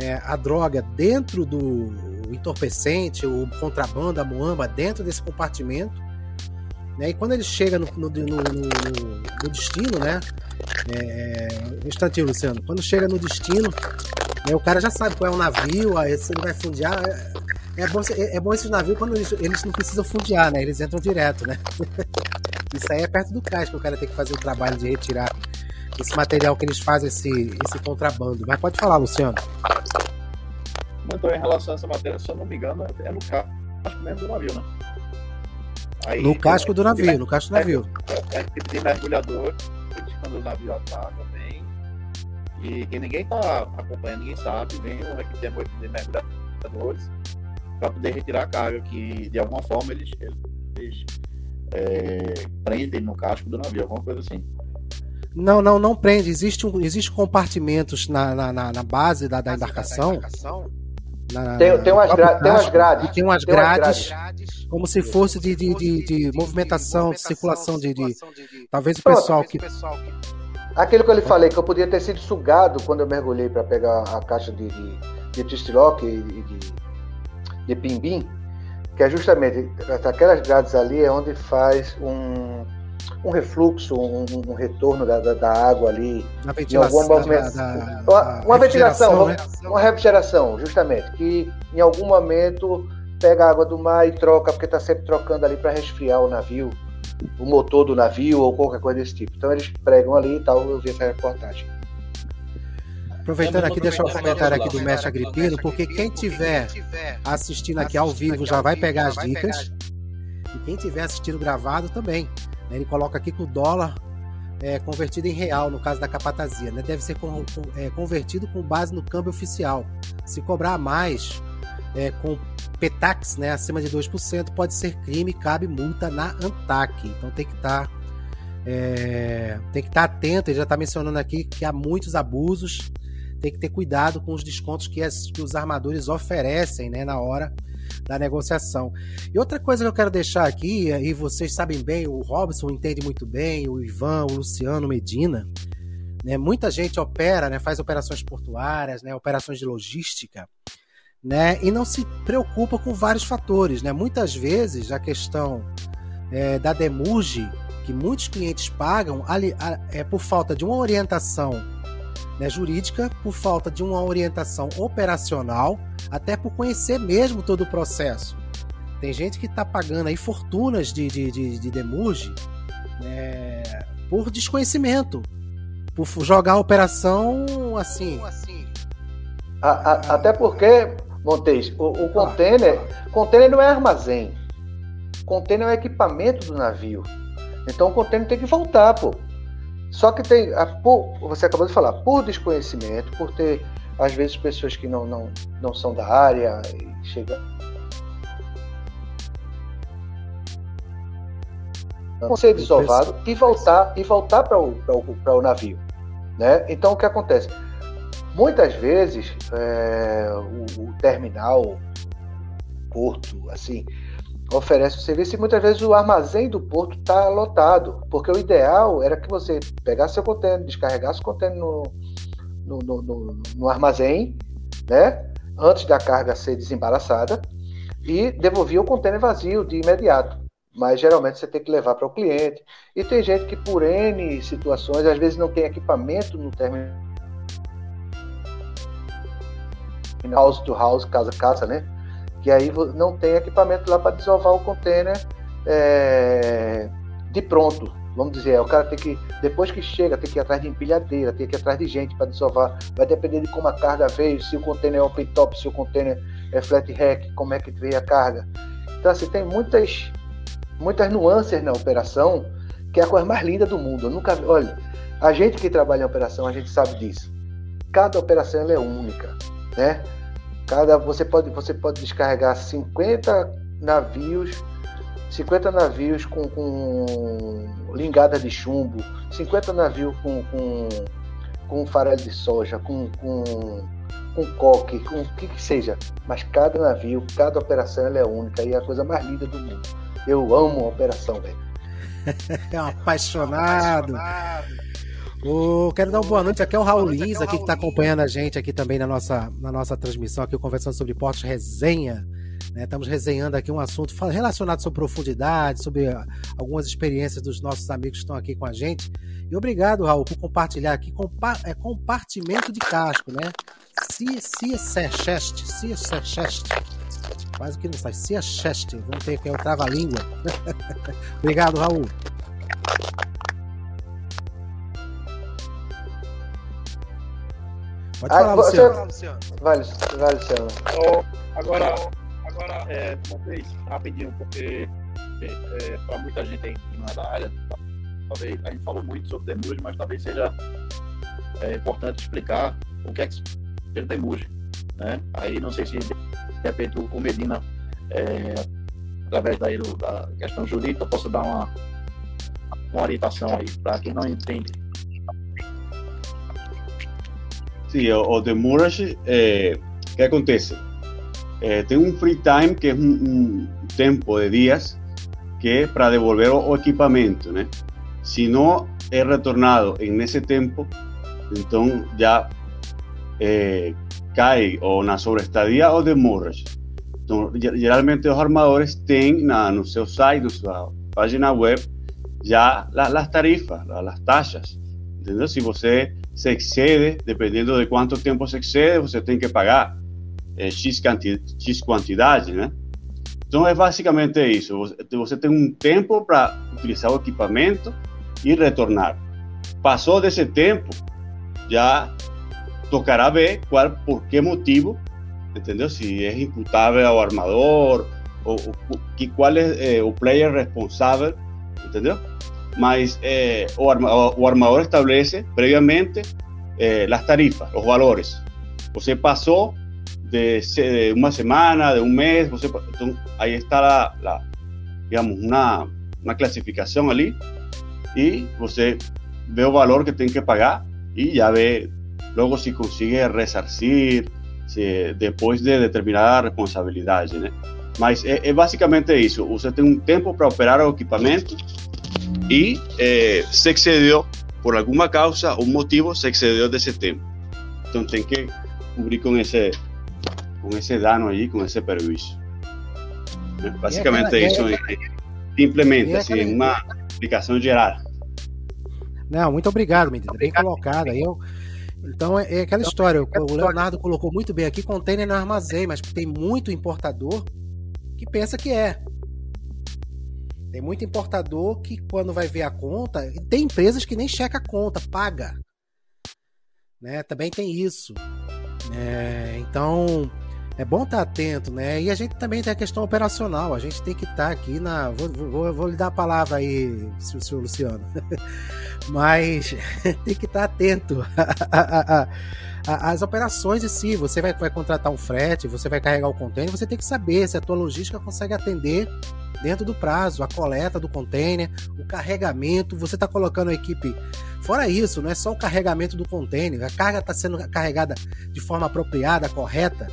né, a droga dentro do entorpecente, o contrabando, a muamba, dentro desse compartimento. Né, e quando ele chega no, no- no- no- no destino, né? É, um instantinho, Luciano. Quando chega no destino, né, o cara já sabe qual é o navio, se ele vai fundear. É, é bom, é, bom esses navios quando eles, eles não precisam fundear, né? Eles entram direto, né? Isso aí é perto do cais que o cara tem que fazer o trabalho de retirar esse material que eles fazem, esse, esse contrabando. Mas pode falar, Luciano. Então, em relação a essa matéria, se eu não me engano, é no casco mesmo do navio, né? Aí, No casco do navio, no casco do navio. É, que tem mergulhador, quando o navio ataca, vem. E, e ninguém tá acompanhando, ninguém sabe, vem um tem de mergulhadores para poder retirar a carga, que de alguma forma eles, eles é, prendem no casco do navio, alguma coisa assim. Não, não, não prende. Existe um, existe compartimentos na, na, na- na base da, da embarcação. na- Tem, tem, umas, gra- tem umas grades. Tem umas grades, como se fosse de, de, de, de movimentação, de circulação, de, de- talvez o pessoal que. Aquilo que eu lhe falei, que eu podia ter sido sugado quando eu mergulhei para pegar a caixa de, de, de Tristilock e e de, de Pimbim, que é justamente aquelas grades ali é onde faz um, um refluxo, um, um retorno da, da, da água ali, alguma ventilação. movimentação. da- da- uma, da uma ventilação, refrigeração, né? uma refrigeração, justamente, que em algum momento pega a água do mar e troca, porque está sempre trocando ali para resfriar o navio, o motor do navio ou qualquer coisa desse tipo. Então eles pregam ali e tal, eu vi essa reportagem. Aproveitando aqui, deixa eu comentário aqui do Mestre Agripino, porque quem tiver assistindo aqui ao vivo já vai pegar as dicas. E quem tiver assistindo gravado também. Né? Ele coloca aqui que o dólar é convertido em real, no caso da capatazia, né? deve ser é, convertido com base no câmbio oficial. Se cobrar mais é, com PETAX né, acima de 2%, pode ser crime e cabe multa na ANTAC. Então tem que estar. tem que estar atento, ele já está mencionando aqui que há muitos abusos. tem que ter cuidado com os descontos que, as, que os armadores oferecem né, na hora da negociação. E outra coisa que eu quero deixar aqui, e vocês sabem bem, o Robson entende muito bem, o Ivan, o Luciano Medina, né, muita gente opera, né, faz operações portuárias, né, operações de logística, né, e não se preocupa com vários fatores. Né? Muitas vezes a questão é, da demurge que muitos clientes pagam ali, é por falta de uma orientação né, jurídica, por falta de uma orientação operacional, até por conhecer mesmo todo o processo. Tem gente que está pagando aí fortunas de, de, de, de demurge né, por desconhecimento, por jogar a operação assim. A, a, até porque, Montes, o, o container, container não é armazém. Container é o equipamento do navio. Então o container tem que voltar, pô. Só que tem, a, por, você acabou de falar, por desconhecimento, por ter, às vezes, pessoas que não, não, não são da área e chegam. ser desovado e voltar e voltar para o, o, o navio. Né? Então o que acontece? Muitas vezes é, o, o, terminal, porto, assim, oferece o serviço e muitas vezes o armazém do porto está lotado, porque o ideal era que você pegasse seu contêiner, descarregasse o contêiner no, no, no, no, armazém, né? antes da carga ser desembaraçada, e devolvia o contêiner vazio de imediato. Mas geralmente você tem que levar para o cliente. E tem gente que, por N situações, às vezes não tem equipamento no terminal house to house, casa a casa, né? Que aí não tem equipamento lá para desovar o container é, de pronto. Vamos dizer, o cara tem que, depois que chega, tem que ir atrás de empilhadeira, tem que ir atrás de gente para desovar. Vai depender de como a carga veio, se o container é open top, se o container é flat rack, como é que veio a carga. Então, assim, tem muitas, muitas nuances na operação, que é a coisa mais linda do mundo. Eu nunca, olha, a gente que trabalha em operação, a gente sabe disso. Cada operação é única, né? Cada você pode você pode descarregar 50 navios, 50 navios com, com lingada de chumbo, 50 navios com, com, com farelo de soja, com, com, com coque, com o que, que seja. Mas cada navio, cada operação ela é única e é a coisa mais linda do mundo. Eu amo a operação, velho. é um apaixonado. apaixonado. Quero dar uma boa noite aqui ao Raul Lins, aqui que está acompanhando a gente aqui também na nossa, na nossa transmissão, aqui conversando sobre portos resenha. Né? Estamos resenhando aqui um assunto relacionado sobre profundidade, sobre ah, algumas experiências dos nossos amigos que estão aqui com a gente. E obrigado, Raul, por compartilhar aqui compa é, compartimento de casco, né? Cia Chest, Cia Chest. Quase que não sai. Cia Chest. Vamos ter que é o trava-língua. obrigado, Raul. Pode falar, ah, Luciano. Luciano. Vai, vai, Luciano. Oh, agora, agora é, talvez, rapidinho, porque é, é para muita gente aí que não é da área, talvez a gente falou muito sobre Temuji, mas talvez seja é, importante explicar o que é que seja Temuji. Né? Aí não sei se de repente o Medina, é, através daí do, da questão jurídica, possa dar uma, uma orientação aí para quem não entende Sí, o, o demurrage, eh, ¿qué acontece? Eh, tengo un free time que es un, un tiempo de días que para devolver o, equipamiento, ¿no? Si no he retornado en ese tiempo, entonces ya eh, cae o una sobreestadía o demurrage. Entonces, geralmente los armadores tienen en su site, en su página web, la, las tarifas, la, las tasas. ¿Entendeu? Si você se excede, dependendo de quanto tempo se excede, você tem que pagar é, X, quanti X quantidade, né? Então é basicamente isso. Você, tem um tempo para utilizar o equipamento e retornar. Passou desse tempo, já tocará ver qual, por que motivo, entendeu? Se é imputável ao armador, ou, ou que, qual o player responsável, entendeu? Mas eh, o, arma, o, armador establece previamente eh, las tarifas, los valores. Você passou de, de, uma semana, de um mês, você, então, aí está la, la, digamos, uma, uma classificação ali e você vê o valor que tem que pagar e já vê logo se consigue ressarcir se, depois de determinada responsabilidade, né? Mas é, é, basicamente isso. Você tem um tempo para operar o equipamento e é, se excedeu por alguma causa, um motivo, se excedeu desse tempo. Então tem que cobrir com esse com esse dano aí, com esse prejuízo. Basicamente é isso. Implementa, assim, uma aplicação geral. Não, muito obrigado, menino. Bem colocado. Eu, então é, é aquela história. O Leonardo colocou muito bem aqui: container no armazém, mas tem muito importador que pensa que é. Tem muito importador que, quando vai ver a conta, tem empresas que nem checa a conta, paga. Né? Também tem isso. É, então, é bom estar atento, né? E a gente também tem a questão operacional. A gente tem que estar aqui na. Vou, vou, vou lhe dar a palavra aí, senhor Luciano. Mas tem que estar atento às operações em si. Você vai, vai contratar um frete, você vai carregar o container, você tem que saber se a tua logística consegue atender dentro do prazo, a coleta do container, o carregamento, você está colocando a equipe. Fora isso, não é só o carregamento do container, a carga está sendo carregada de forma apropriada, correta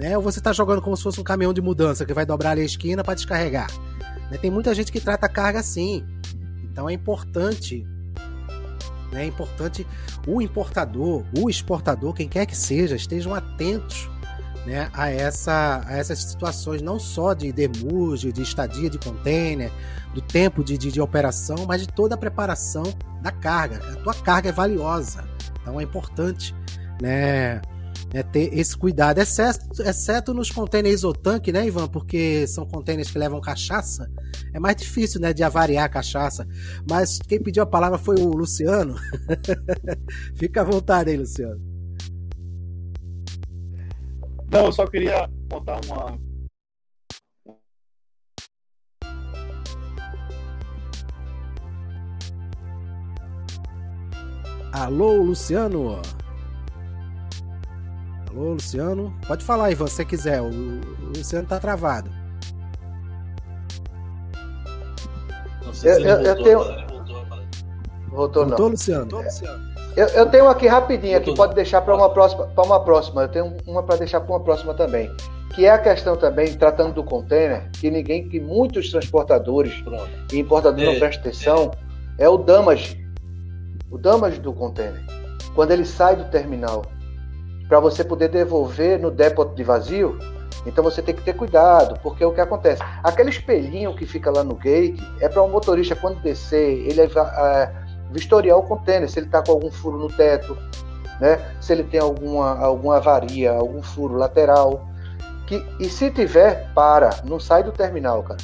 né? Ou você está jogando como se fosse um caminhão de mudança que vai dobrar ali a esquina para descarregar. Né? Tem muita gente que trata a carga assim. Então é importante, né? é importante o importador, o exportador, quem quer que seja, estejam atentos né, a, essa, a essas situações, não só de demurge, de estadia de container, do tempo de, de, de, operação, mas de toda a preparação da carga. A tua carga é valiosa, então é importante né, né, ter esse cuidado, exceto, exceto nos containers isotanque, né, Ivan? Porque são containers que levam cachaça. É mais difícil, né, de avariar a cachaça. Mas quem pediu a palavra foi o Luciano. Fica à vontade aí, Luciano. Não, eu só queria contar uma. Alô, Luciano. Alô, Luciano? Pode falar aí, se você quiser. O, Luciano tá travado. Não sei eu, se eu, eu tenho. Voltou, não. Voltou, Luciano? Voltou, Luciano. Eu, eu, tenho aqui rapidinho, aqui pode deixar para uma próxima, para uma próxima. Eu tenho uma para deixar para uma próxima também, que é a questão também tratando do container, que ninguém, que muitos transportadores Pronto. e importadores é, não prestam atenção, é. é o damage, o damage do container, quando ele sai do terminal para você poder devolver no depósito de vazio, então você tem que ter cuidado, porque o que acontece? Aquele espelhinho que fica lá no gate é para o um motorista, quando descer, ele é, vistoriar o container, se ele está com algum furo no teto, né? se ele tem alguma, alguma avaria, algum furo lateral. Que, e se tiver, para, não sai do terminal, cara.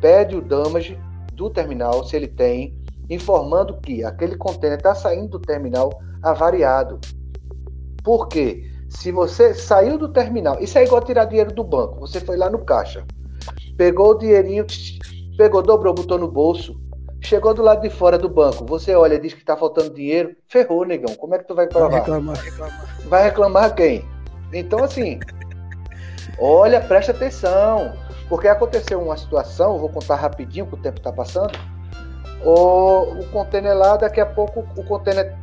Pede o damage do terminal, se ele tem, informando que aquele container está saindo do terminal avariado. Porque se você saiu do terminal, isso é igual tirar dinheiro do banco. Você foi lá no caixa, pegou o dinheirinho, pegou, dobrou, botou no bolso, chegou do lado de fora do banco. Você olha, diz que está faltando dinheiro, ferrou, negão. Como é que tu vai provar? Vai reclamar. Vai reclamar quem? Então, assim, olha, presta atenção. Porque aconteceu uma situação, vou contar rapidinho, que o tempo está passando. O, o container lá, daqui a pouco o container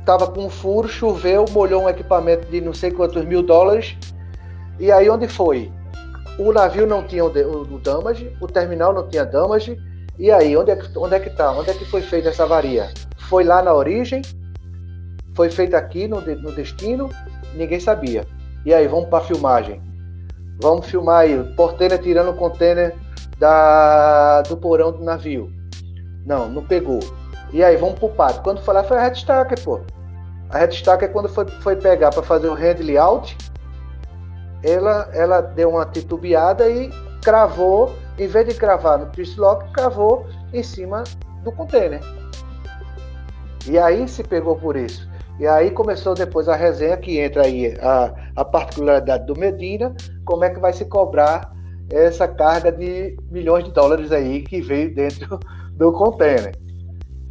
estava com um furo, choveu, molhou um equipamento de não sei quantos mil dólares. E aí onde foi? O navio não tinha o, o damage, o terminal não tinha damage. E aí, onde é, que, onde é que tá? Onde é que foi feita essa avaria? Foi lá na origem? Foi feita aqui no, no destino? Ninguém sabia. E aí, vamos para filmagem. Vamos filmar aí, o porteiro tirando o container da, do porão do navio. Não, não pegou. E aí, vamos pro pato. Quando foi lá, foi a headstacker, pô. A headstock é quando foi, foi pegar para fazer o handle out, ela, ela deu uma titubeada e cravou, em vez de cravar no twist lock, cravou em cima do container. E aí se pegou por isso. E aí começou depois a resenha que entra aí a, a particularidade do Medina, como é que vai se cobrar essa carga de milhões de dólares aí que veio dentro do container.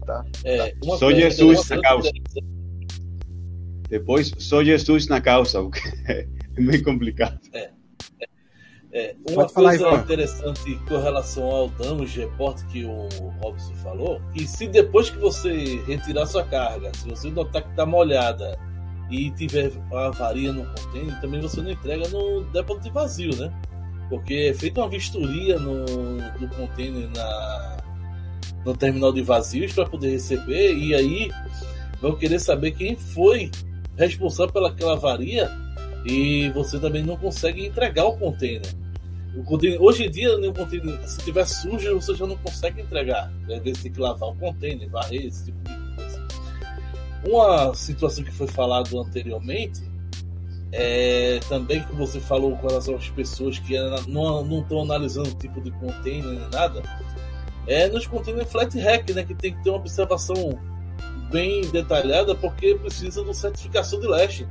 Tá? É, Sou Jesus na causa. Depois só Jesus na causa, o que é meio complicado. É. É, uma Pode coisa falar, interessante com relação ao damage report que o Robson falou, que se depois que você retirar sua carga, se você notar que está molhada e tiver avaria no container, também você não entrega no depósito de vazio, né? Porque é feita uma vistoria no, do container na, no terminal de vazios para poder receber, e aí vão querer saber quem foi responsável pelaquela avaria e você também não consegue entregar o container. O container hoje em dia, o container, se tiver sujo, você já não consegue entregar. Às vezes tem que lavar o container, varrer, esse tipo de coisa. Uma situação que foi falado anteriormente é, também que você falou com relação às pessoas que não estão analisando o tipo de container nem nada, é nos containers flat rack, né, que tem que ter uma observação bem detalhada porque precisa de certificação de leste.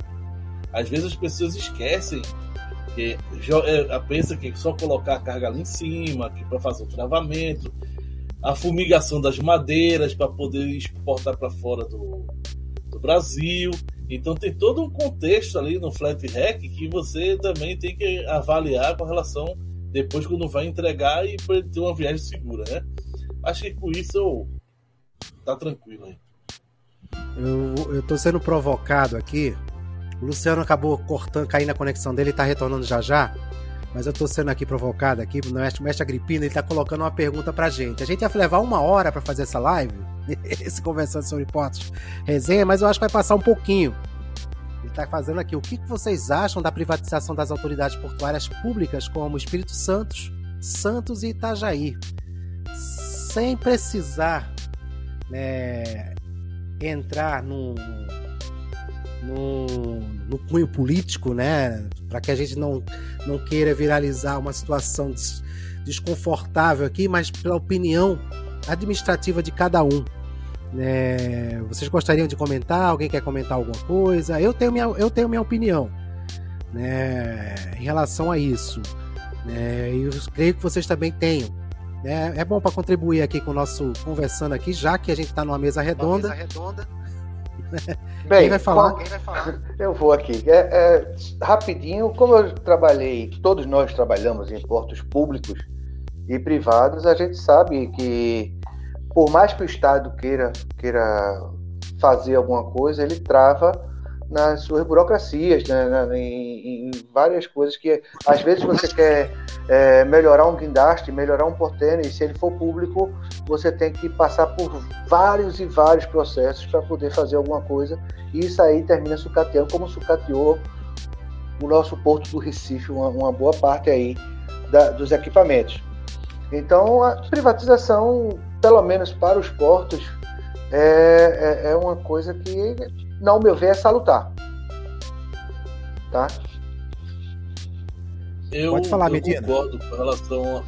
Às vezes as pessoas esquecem que é, pensa que só colocar a carga ali em cima, que para fazer o travamento, a fumigação das madeiras para poder exportar para fora do, do Brasil. Então tem todo um contexto ali no flat rack que você também tem que avaliar com relação depois quando vai entregar e para ter uma viagem segura, né? Acho que com isso eu... tá tranquilo aí. Eu, eu tô sendo provocado aqui. O Luciano acabou cortando, caindo a conexão dele tá retornando já já. Mas eu tô sendo aqui provocado aqui, o mestre, o mestre Agripino, ele tá colocando uma pergunta pra gente. A gente ia levar uma hora para fazer essa live, esse conversando sobre portos resenha, mas eu acho que vai passar um pouquinho. Ele está fazendo aqui. O que vocês acham da privatização das autoridades portuárias públicas como Espírito Santos, Santos e Itajaí? Sem precisar né, entrar no, no, no cunho político, né? Para que a gente não, não queira viralizar uma situação des, desconfortável aqui, mas pela opinião administrativa de cada um. É, vocês gostariam de comentar? Alguém quer comentar alguma coisa? Eu tenho minha, eu tenho minha opinião né, em relação a isso. Né, e eu creio que vocês também tenham. Né, é bom para contribuir aqui com o nosso conversando aqui, já que a gente está numa mesa redonda. Mesa redonda. Bem, quem vai falar? Quem vai falar? Eu vou aqui. É, é, rapidinho, como eu trabalhei, todos nós trabalhamos em portos públicos e privados, a gente sabe que por mais que o Estado queira, queira fazer alguma coisa, ele trava nas suas burocracias, né, em, em, várias coisas que às vezes você quer é, melhorar um guindaste, melhorar um portene, e se ele for público, você tem que passar por vários e vários processos para poder fazer alguma coisa, e isso aí termina sucateando, como sucateou o nosso porto do Recife, uma, uma boa parte aí da, dos equipamentos. Então, a privatização pelo menos para os portos, é, é, é uma coisa que, não meu ver, é salutar. Tá? Eu, Pode falar, eu Medina. concordo com relação a...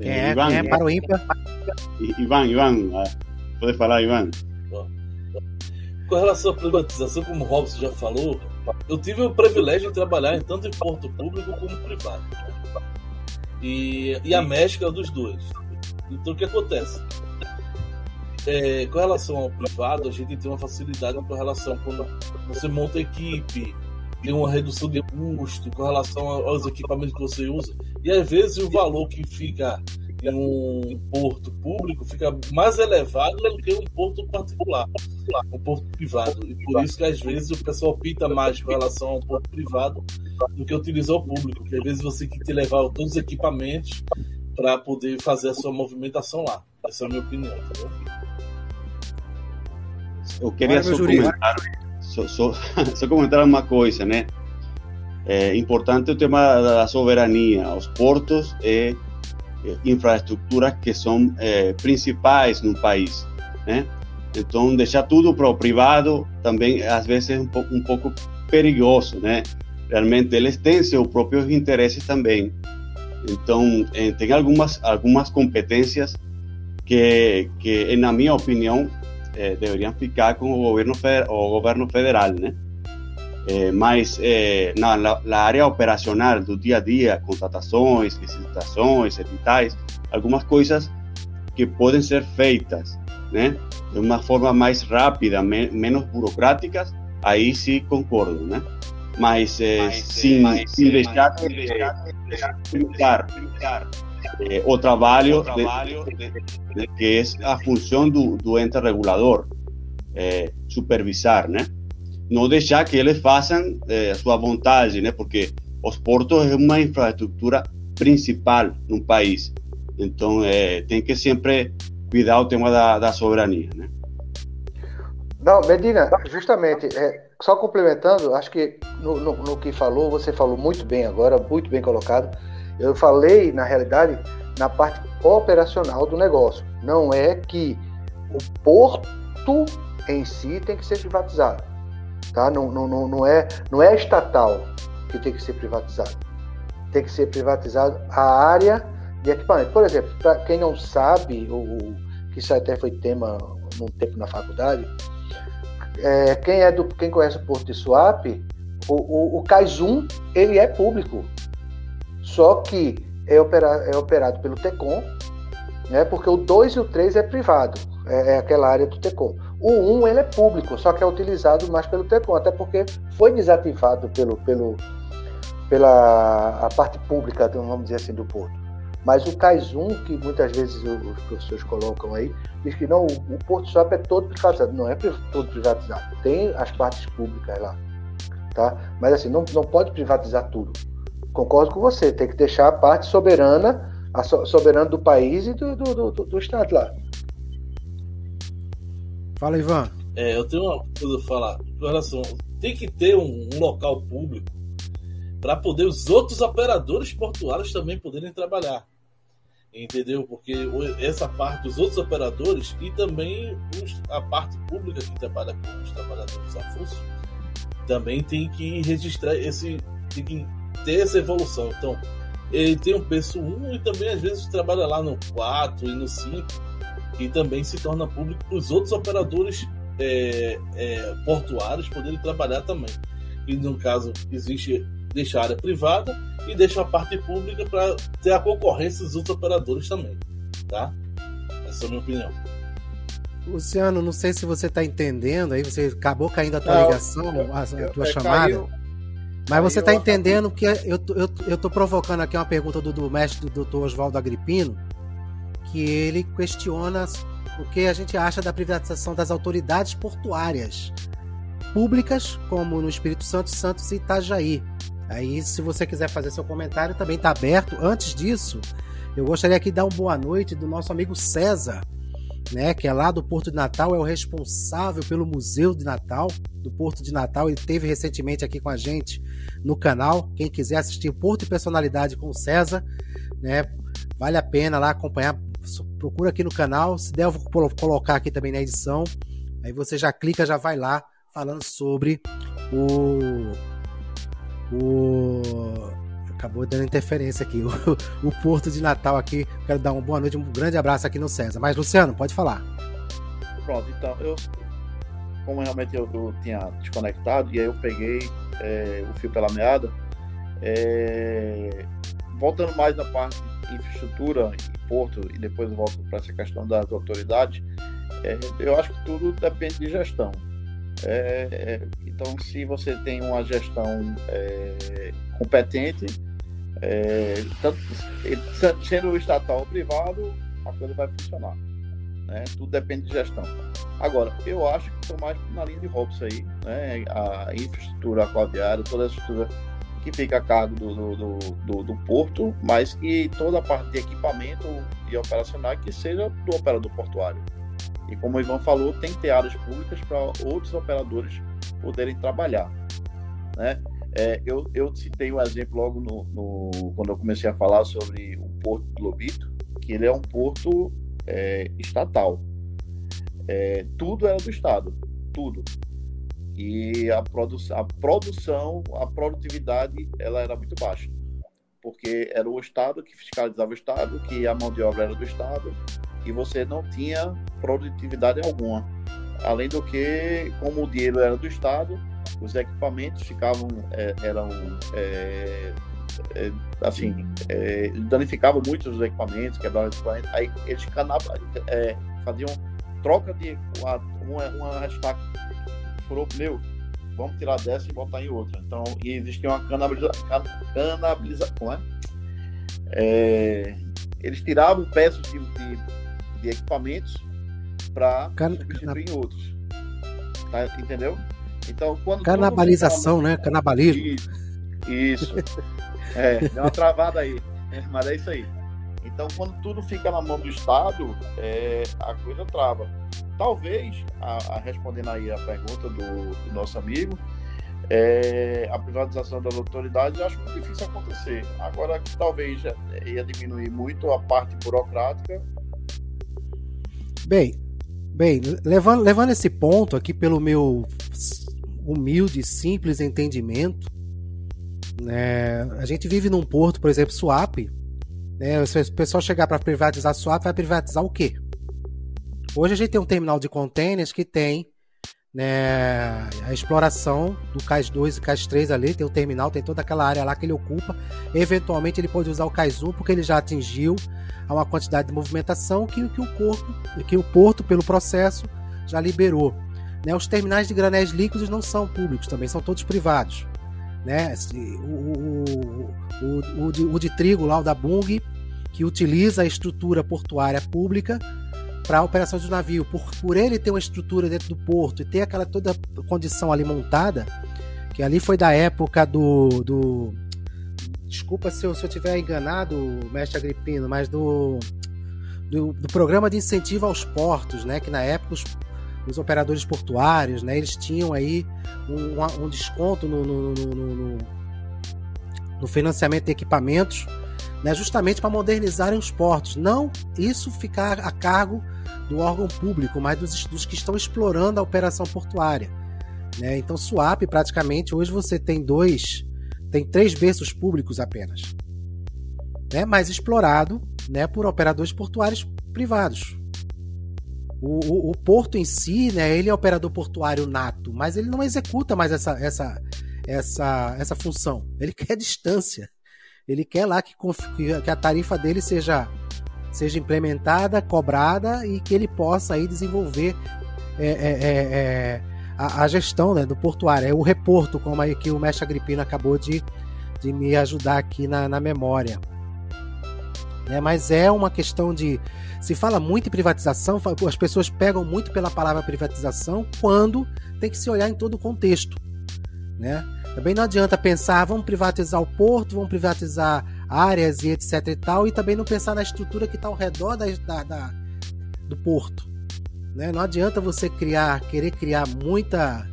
Quem é, Ivan, quem é para o ímpar? Ivan, Ivan, pode falar, Ivan. Com relação à privatização, como o Robson já falou, eu tive o privilégio de trabalhar tanto em porto público como privado. Né? e, e a mescla dos dois. Então o que acontece? É, com relação ao privado, a gente tem uma facilidade com relação quando você monta equipe, tem uma redução de custo com relação aos equipamentos que você usa, e às vezes o valor que fica em um porto público fica mais elevado do que um porto particular, um porto privado. E por isso que às vezes o pessoal opta mais com relação ao porto privado do que utilizar o público, porque às vezes você tem que levar todos os equipamentos para poder fazer a sua movimentação lá. Essa é a minha opinião, entendeu? Eu queria só comentar, só, só, só comentar uma coisa, né? É importante o tema da soberania. Os portos e infraestruturas que são eh, principais no país, né? Então, deixar tudo para o privado também, às vezes, é um pouco, um pouco perigoso, né? Realmente, eles têm seus próprios interesses também. Então, eh, tem algumas, algumas competências que, que, na minha opinião, eh, deveriam ficar com o governo, o governo federal, né? É, mas é, na, na, na, área operacional do dia a dia, contratações, licitações, editais, algumas coisas que podem ser feitas, né, de uma forma mais rápida, me, menos burocráticas, aí sim concordo, né? Mas, é, mas deixar o trabalho, o trabalho de, de, que é a função do, do ente regulador. é, supervisar, né? Não deixar que eles façam é, a sua vontade, né? Porque os portos é uma infraestrutura principal no país. Então, é, tem que sempre cuidar o tema da, da soberania, né? Não, Medina, justamente, é, só complementando, acho que no, no, no, que falou, você falou muito bem agora, muito bem colocado. Eu falei, na realidade, na parte operacional do negócio. Não é que o porto em si tem que ser privatizado. Tá? Não, não, não, não, é, não é estatal que tem que ser privatizado. Tem que ser privatizado a área de equipamento. Por exemplo, para quem não sabe, o, que isso até foi tema num tempo na faculdade, é, quem, é do, quem conhece o Porto de Suape, o, o, o Cais 1 ele é público. Só que é, opera, é operado pelo TECOM, né, porque o 2 e o 3 é privado, é, é, aquela área do TECOM. O 1 ele é público, só que é utilizado mais pelo TECOM, até porque foi desativado pelo, pelo, pela a parte pública, vamos dizer assim, do porto. Mas o CAIS 1, que muitas vezes os professores colocam aí, diz que não, o Porto Suape é todo privatizado. Não é todo privatizado. Tem as partes públicas lá. Tá? Mas assim, não, não pode privatizar tudo. Concordo com você, tem que deixar a parte soberana, a soberana do país e do, do, do, do Estado lá. Fala, Ivan. É, eu tenho uma coisa a falar. Com relação, tem que ter um, um local público para poder os outros operadores portuários também poderem trabalhar entendeu? Porque essa parte dos outros operadores e também os, a parte pública que trabalha com os trabalhadores avulsos também tem que registrar esse, tem que ter essa evolução. Então, ele tem um preço 1 e também às vezes trabalha lá no 4 e no 5 e também se torna público para os outros operadores é, é, portuários poderem trabalhar também. E no caso existe deixa a área privada e deixa a parte pública para ter a concorrência dos outros operadores também, tá? Essa é a minha opinião. Luciano, não sei se você está entendendo, aí você acabou caindo a tua não, ligação, a, a tua chamada. Caiu, mas você está entendendo que eu, eu, eu tô provocando aqui uma pergunta do, do mestre do Dr. Oswaldo Agripino, que ele questiona o que a gente acha da privatização das autoridades portuárias públicas, como no Espírito Santo, Santos e Itajaí. Aí, se você quiser fazer seu comentário, também está aberto. Antes disso, eu gostaria aqui de dar uma boa noite do nosso amigo César, né, que é lá do Porto de Natal, é o responsável pelo Museu de Natal, do Porto de Natal. Ele teve recentemente aqui com a gente no canal. Quem quiser assistir Porto e Personalidade com o César, né, vale a pena lá acompanhar. Procura aqui no canal. Se der, eu vou colocar aqui também na edição. Aí você já clica, já vai lá falando sobre o o acabou dando interferência aqui. O, o, Porto de Natal aqui. Quero dar uma boa noite, um grande abraço aqui no César. Mas, Luciano, pode falar. Pronto, então, eu, como realmente eu, eu tinha desconectado, e aí eu peguei é, o fio pela meada, é, voltando mais na parte de infraestrutura e porto, e depois volto para essa questão das autoridades, é, eu acho que tudo depende de gestão. É, é, então, se você tem uma gestão é, competente, tanto, sendo estatal ou privado, a coisa vai funcionar. Né? Tudo depende de gestão. Agora, eu acho que estou mais na linha de Robson aí, né? a infraestrutura aquaviária, toda a estrutura que fica a cargo do, do, do, do, porto, mas que toda a parte de equipamento e operacional que seja do operador portuário. E como o Ivan falou, tem que ter áreas públicas para outros operadores poderem trabalhar. Né? É, eu, eu citei um exemplo logo no, no, quando eu comecei a falar sobre o Porto do Lobito, que ele é um porto é, estatal. É, tudo era do Estado, tudo. E a, produ a produção, a produtividade, ela era muito baixa. Porque era o Estado que fiscalizava o Estado, que a mão de obra era do Estado, e você não tinha produtividade alguma. Além do que, como o dinheiro era do Estado, os equipamentos ficavam, é, eram, é, assim, é, danificavam muito os equipamentos, quebravam os equipamentos, aí eles canavam, é, faziam troca de uma, uma, uma estaca, furou o pneu, vamos tirar dessa e botar em outra. Então, e existia uma canabilização, canabiliza, como é? Eles tiravam peças de, de de equipamentos para Can... substituir em outros. Tá, entendeu? Então, quando. Canabalização, né? Canabalismo. Isso. isso. É, deu uma travada aí. Mas é isso aí. Então, quando tudo fica na mão do Estado, é, a coisa trava. Talvez, a, a respondendo aí a pergunta do, do nosso amigo, é, a privatização das autoridades eu acho muito difícil acontecer. Agora, talvez ia diminuir muito a parte burocrática. Bem, bem levando, levando esse ponto aqui pelo meu humilde, simples entendimento, né, a gente vive num porto, por exemplo, Suape, né, se o pessoal chegar para privatizar Suape, vai privatizar o quê? Hoje a gente tem um terminal de containers que tem né, a exploração do Cais 2 e Cais 3 ali, tem o terminal, tem toda aquela área lá que ele ocupa. Eventualmente ele pode usar o Cais 1 porque ele já atingiu uma quantidade de movimentação que, que o corpo, que o porto pelo processo já liberou. Né, os terminais de granéis líquidos não são públicos também, são todos privados. Né? O, o, o, de, o de trigo lá, o da Bung, que utiliza a estrutura portuária pública, para a operação de navio, por, por ele ter uma estrutura dentro do porto e ter aquela toda condição ali montada, que ali foi da época do. do desculpa se eu, se tiver enganado, mestre Agripino, mas do, do, do, programa de incentivo aos portos, né? Que na época os, os operadores portuários, né? Eles tinham aí um, um desconto no, no, no, no financiamento de equipamentos né, justamente para modernizarem os portos. Não isso ficar a cargo do órgão público, mas dos, dos que estão explorando a operação portuária. Né? Então, SWAP, praticamente, hoje você tem dois, tem três berços públicos apenas, né? mas explorado né, por operadores portuários privados. O, o, o, porto em si, né, ele é operador portuário nato, mas ele não executa mais essa, essa, essa, essa função. Ele quer distância. Ele quer lá que, que a tarifa dele seja, seja implementada, cobrada e que ele possa aí desenvolver é, é, é, é a, a, gestão né, do portuário. É o reporto, como aí que o mestre Agripino acabou de, de me ajudar aqui na, na memória. É, mas é uma questão de. Se fala muito em privatização, as pessoas pegam muito pela palavra privatização quando tem que se olhar em todo o contexto. Né? Também não adianta pensar, vamos privatizar o porto, vamos privatizar áreas e etc e tal, e também não pensar na estrutura que está ao redor da, da, da, do porto. Né? Não adianta você criar, querer criar muita,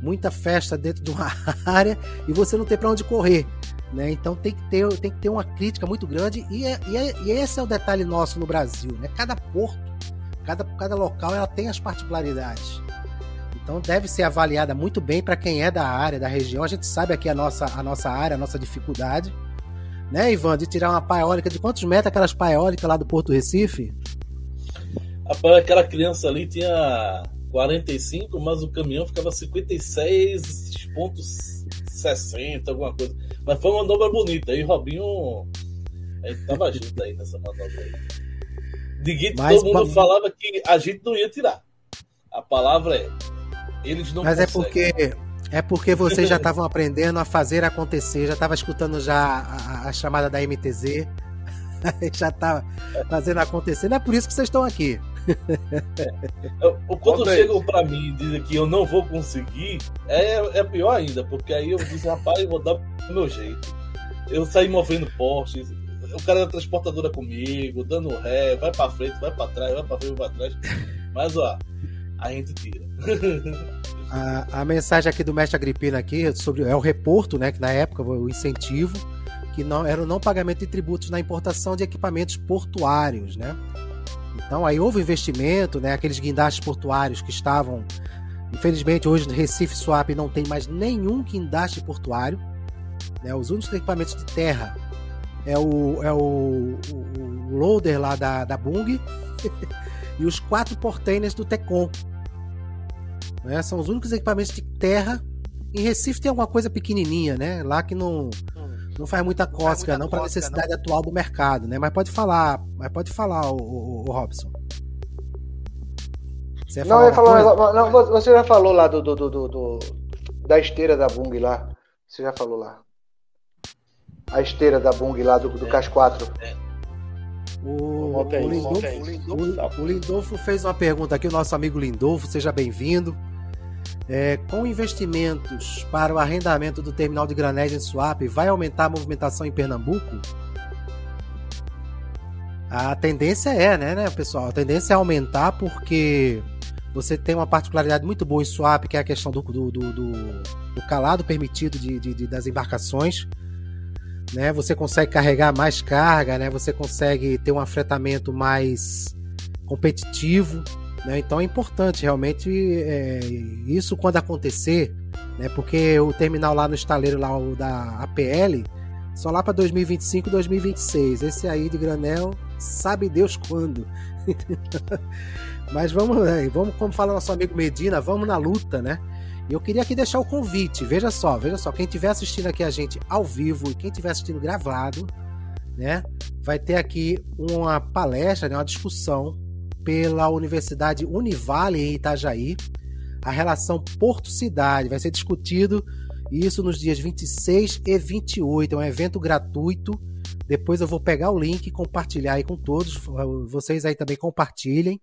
muita festa dentro de uma área e você não ter para onde correr. Né? Então tem que, ter, tem que ter uma crítica muito grande, e, é, e, é, e esse é o detalhe nosso no Brasil. Né? Cada porto, cada, cada local, ela tem as particularidades. Então deve ser avaliada muito bem para quem é da área, da região. A gente sabe aqui a nossa, a nossa área, a nossa dificuldade. Né, Ivan, de tirar uma paeólica. De quantos metros aquelas paeólicas lá do Porto Recife? Aquela criança ali tinha 45, mas o caminhão ficava 56,60, alguma coisa. Mas foi uma manobra bonita. Aí Robinho. A gente tava junto aí nessa manobra aí. De todo mundo pra... falava que a gente não ia tirar. A palavra é eles não Mas é conseguem. é porque é porque vocês já estavam aprendendo a fazer acontecer, já estava escutando já a, a, chamada da MTZ, já estava fazendo acontecer. Não é por isso que vocês estão aqui. É. Quando chegam para mim e dizem que eu não vou conseguir, é, é pior ainda, porque aí eu disse, rapaz, eu vou dar do meu jeito. Eu saí movendo postes, o cara da transportadora comigo, dando ré, vai para frente, vai para trás, vai para frente, vai para trás. Mas ó, a gente tira. a, a, mensagem aqui do mestre Agripino aqui sobre é o reporto, né, que na época o incentivo que não era o não pagamento de tributos na importação de equipamentos portuários, né? Então aí houve investimento, né, aqueles guindastes portuários que estavam Infelizmente, hoje no Recife Swap não tem mais nenhum guindaste portuário. Né? Os únicos equipamentos de terra é o, é o, o, o loader lá da, da Bung e os quatro portainers do Tecom. Né? São os únicos equipamentos de terra. Em Recife tem alguma coisa pequenininha, né? Lá que não, não faz muita cócega, não, para a necessidade não. atual do mercado, né? Mas pode falar, mas pode falar, o, o, o Robson. Você não, falou, não, você já falou lá do, do, do, do, da esteira da Bung lá. Você já falou lá. A esteira da Bung lá do, do é. CAS 4. É. O, o, Lindolfo, o, o, Lindolfo, fez uma pergunta aqui, o nosso amigo Lindolfo, seja bem-vindo. É, com investimentos para o arrendamento do terminal de granéis em Suape, vai aumentar a movimentação em Pernambuco? A tendência é, né, né, pessoal? A tendência é aumentar porque você tem uma particularidade muito boa em Suape, que é a questão do, do, do, do calado permitido de, de, de, das embarcações. Né? Você consegue carregar mais carga, né? você consegue ter um afretamento mais competitivo. Né? Então é importante realmente é, isso quando acontecer, né? porque o terminal lá no estaleiro lá, da APL, só lá para 2025 2026. Esse aí de granel, sabe Deus quando. Mas vamos, né? vamos, como fala nosso amigo Medina, vamos na luta, né? E eu queria aqui deixar o convite. Veja só, veja só, quem estiver assistindo aqui a gente ao vivo e quem estiver assistindo gravado, né, vai ter aqui uma palestra, né, uma discussão pela Universidade Univale em Itajaí, a relação Porto-Cidade. Vai ser discutido isso nos dias 26 e 28. É um evento gratuito. Depois eu vou pegar o link e compartilhar aí com todos. Vocês aí também compartilhem.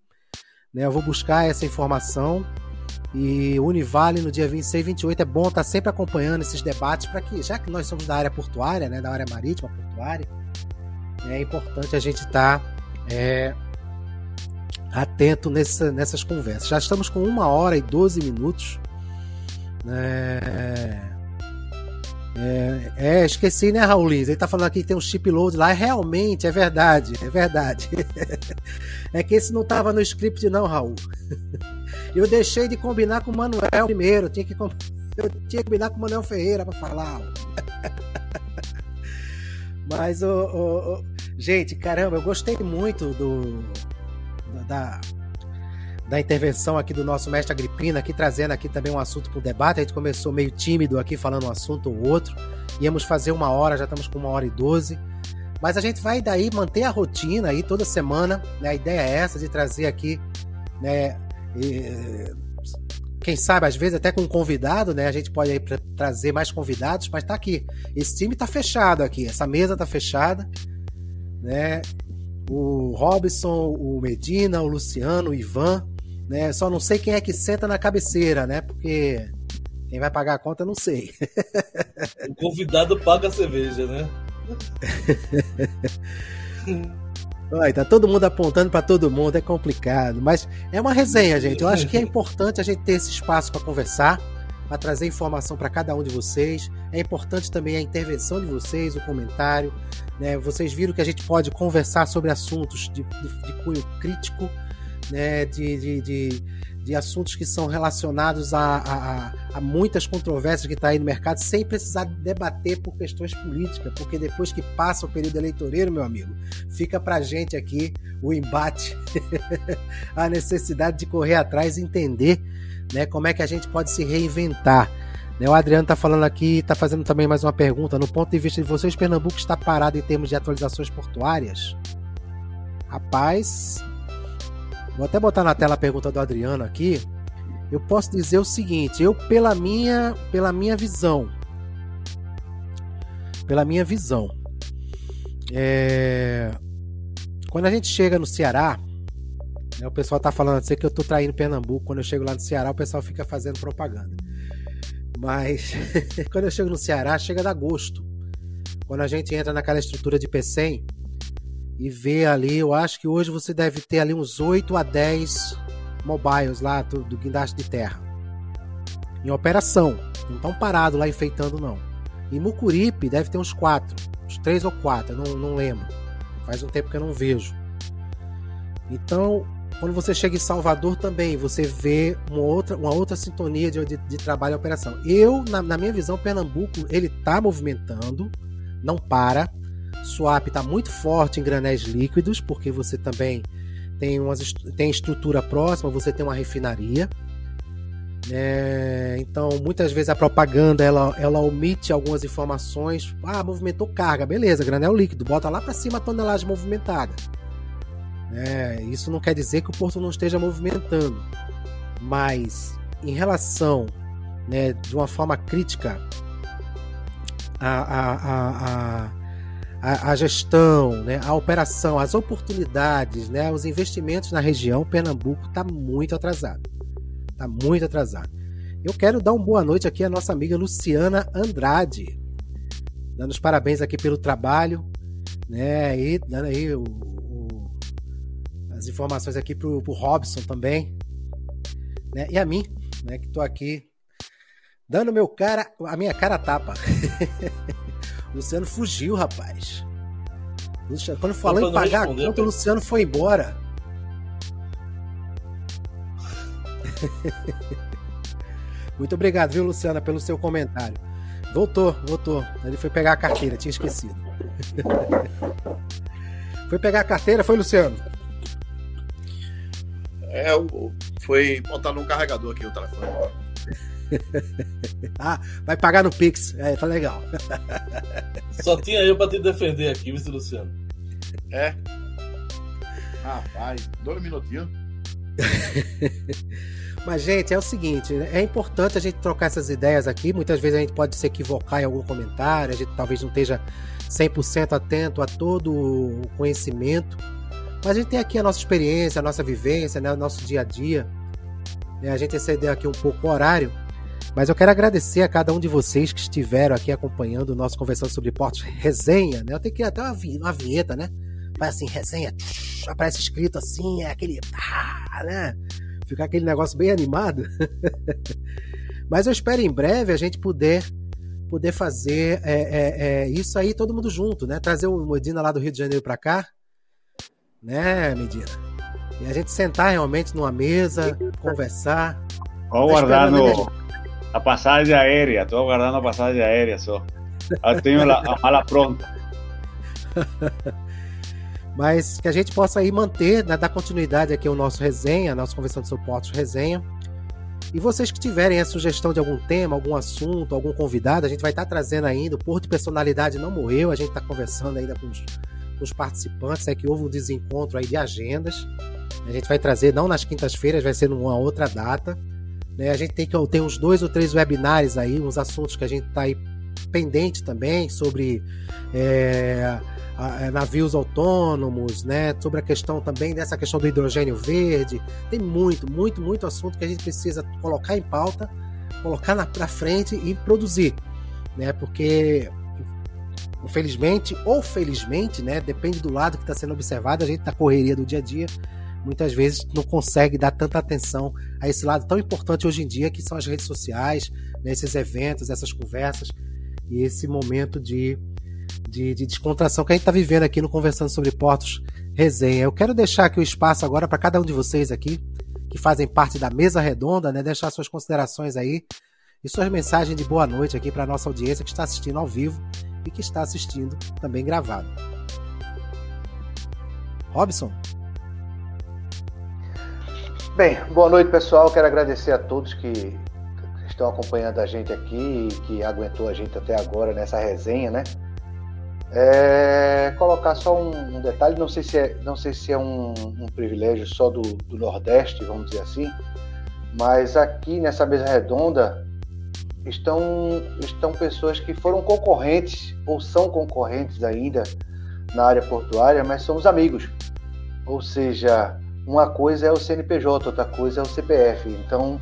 Né? Eu vou buscar essa informação. E Univale no dia 26 e 28 é bom estar sempre acompanhando esses debates para que, já que nós somos da área portuária, né, da área marítima portuária, é importante a gente estar tá, é, atento nessa, nessas conversas. Já estamos com uma hora e 12 minutos. É, é, é, esqueci, né, Raul Lins? Ele tá falando aqui que tem um chip load lá. Realmente, é verdade, é verdade. é que esse não tava no script, não, Raul. Eu deixei de combinar com o Manuel primeiro. Tinha que, eu tinha que combinar com o Manuel Ferreira para falar. Mas, oh, oh, gente, caramba, eu gostei muito do, da, da intervenção aqui do nosso mestre Agripina, aqui trazendo aqui também um assunto para o debate. A gente começou meio tímido aqui, falando um assunto ou outro. Íamos fazer uma hora, já estamos com uma hora e doze. Mas a gente vai daí manter a rotina aí toda semana. Né? A ideia é essa, de trazer aqui, né? E, quem sabe, às vezes até com um convidado, né? A gente pode aí trazer mais convidados, mas tá aqui. Esse time tá fechado aqui, essa mesa tá fechada, né? O Robson, o Medina, o Luciano, o Ivan, né? Só não sei quem é que senta na cabeceira, né? Porque quem vai pagar a conta, não sei. O convidado paga a cerveja, né? Ai, tá todo mundo apontando para todo mundo, é complicado, mas é uma resenha, gente. Eu acho que é importante a gente ter esse espaço para conversar, para trazer informação para cada um de vocês. É importante também a intervenção de vocês, o comentário. Né? Vocês viram que a gente pode conversar sobre assuntos de, de, de cunho crítico, né, de, de, de, assuntos que são relacionados a, a, a muitas controvérsias que está aí no mercado, sem precisar debater por questões políticas, porque depois que passa o período eleitoreiro, meu amigo, fica para gente aqui o embate, a necessidade de correr atrás e entender né, como é que a gente pode se reinventar. Né, o Adriano está falando aqui, está fazendo também mais uma pergunta. No ponto de vista de vocês, Pernambuco está parado em termos de atualizações portuárias? Rapaz, Vou até botar na tela a pergunta do Adriano aqui. Eu posso dizer o seguinte, eu pela minha, pela minha visão, pela minha visão, é... quando a gente chega no Ceará, né, o pessoal tá falando assim que eu tô traindo Pernambuco. Quando eu chego lá no Ceará, o pessoal fica fazendo propaganda. Mas quando eu chego no Ceará, chega da gosto. Quando a gente entra naquela estrutura de P100, e ver ali, eu acho que hoje você deve ter ali uns 8 a 10 mobiles lá do, do guindaste de terra. Em operação. Não estão parados lá enfeitando, não. Em Mucuripe deve ter uns 4. Uns 3 ou 4, não, não lembro. Faz um tempo que eu não vejo. Então, quando você chega em Salvador também, você vê uma outra, uma outra sintonia de, de, de trabalho e operação. Eu, na, na minha visão, Pernambuco, ele está movimentando, não para Swap está muito forte em granéis líquidos, porque você também tem, umas, tem estrutura próxima, você tem uma refinaria. É, então, muitas vezes a propaganda ela, ela omite algumas informações. Ah, movimentou carga, beleza, granel líquido, bota lá para cima a tonelagem movimentada. É, isso não quer dizer que o porto não esteja movimentando, mas em relação, né, de uma forma crítica, a, a, a, a gestão, né, a operação, as oportunidades, né, os investimentos na região, Pernambuco está muito atrasado. Está muito atrasado. Eu quero dar uma boa noite aqui à nossa amiga Luciana Andrade, dando os parabéns aqui pelo trabalho, né? E dando aí o, as informações aqui pro, pro Robson também, né? E a mim, né? Que tô aqui dando meu cara, a minha cara tapa. Luciano fugiu, rapaz. Luciano, quando falou em pagar a conta, o Luciano foi embora. Muito obrigado, viu, Luciana, pelo seu comentário. Voltou, voltou. Ele foi pegar a carteira, tinha esquecido. foi pegar a carteira, foi, Luciano? É, foi botar num carregador aqui o telefone. ah, vai pagar no Pix. É, tá legal. Só tinha eu pra te defender aqui, viu, Luciano? É. Rapaz, dois minutinhos. Mas, gente, é o seguinte: é importante a gente trocar essas ideias aqui. Muitas vezes a gente pode se equivocar em algum comentário, a gente talvez não esteja 100% atento a todo o conhecimento. Mas a gente tem aqui a nossa experiência, a nossa vivência, né, o nosso dia a dia. A gente excedeu aqui um pouco o horário. Mas eu quero agradecer a cada um de vocês que estiveram aqui acompanhando o nosso Conversando sobre Portos Resenha. Né? Eu tenho que até uma, uma vinheta, né? Vai assim, resenha, aparece escrito assim, é aquele. Ah, né? Ficar aquele negócio bem animado. Mas eu espero em breve a gente poder poder fazer é, é, é, isso aí todo mundo junto, né? Trazer o Medina lá do Rio de Janeiro para cá, né, Medina? E a gente sentar realmente numa mesa, conversar. Vou tá guardando a passagem aérea, estou aguardando a passagem aérea só. Eu tenho a mala pronta. mas que a gente possa aí manter, né, dar continuidade aqui ao nosso resenha, nossa conversão de suportes resenha. E vocês que tiverem a sugestão de algum tema, algum assunto, algum convidado, a gente vai estar trazendo ainda. O Porto de Personalidade não morreu, a gente está conversando ainda com os, os, participantes, é que houve um desencontro aí de agendas. A gente vai trazer, não nas quintas-feiras, vai ser numa outra data. Né? A gente tem que ter uns dois ou três webinários aí, uns assuntos que a gente está aí pendente também sobre. É, é, navios autônomos, né? Sobre a questão também dessa questão do hidrogênio verde. Tem muito, muito, muito assunto que a gente precisa colocar em pauta, colocar na frente e produzir, né? Porque infelizmente ou felizmente, né? Depende do lado que está sendo observado. A gente na correria do dia a dia muitas vezes não consegue dar tanta atenção a esse lado tão importante hoje em dia que são as redes sociais, né, esses eventos, essas conversas e esse momento de de, de descontração que a gente está vivendo aqui no Conversando sobre Portos Resenha. Eu quero deixar aqui o espaço agora para cada um de vocês aqui, que fazem parte da mesa redonda, né? Deixar suas considerações aí e suas mensagens de boa noite aqui para a nossa audiência que está assistindo ao vivo e que está assistindo também gravado. Robson? Bem, boa noite pessoal. Quero agradecer a todos que estão acompanhando a gente aqui e que aguentou a gente até agora nessa resenha, né? É, colocar só um, um, detalhe, não sei se é, não sei se é um, um privilégio só do, do, Nordeste, vamos dizer assim, mas aqui nessa mesa redonda estão, estão pessoas que foram concorrentes ou são concorrentes ainda na área portuária, mas somos amigos. Ou seja, uma coisa é o CNPJ, outra coisa é o CPF. Então,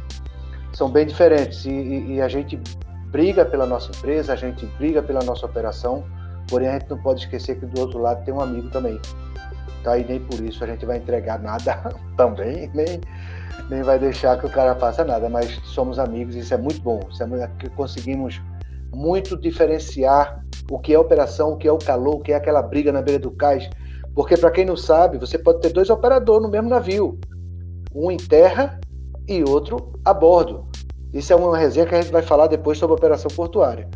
são bem diferentes. E, e, e a gente briga pela nossa empresa, a gente briga pela nossa operação Porém, a gente não pode esquecer que do outro lado tem um amigo também. Tá? E nem por isso a gente vai entregar nada também, nem, nem vai deixar que o cara faça nada. Mas somos amigos isso é muito bom. Isso é muito, que conseguimos muito diferenciar o que é operação, o que é o calor, o que é aquela briga na beira do cais. Porque, para quem não sabe, você pode ter dois operadores no mesmo navio: um em terra e outro a bordo. Isso é uma resenha que a gente vai falar depois sobre operação portuária.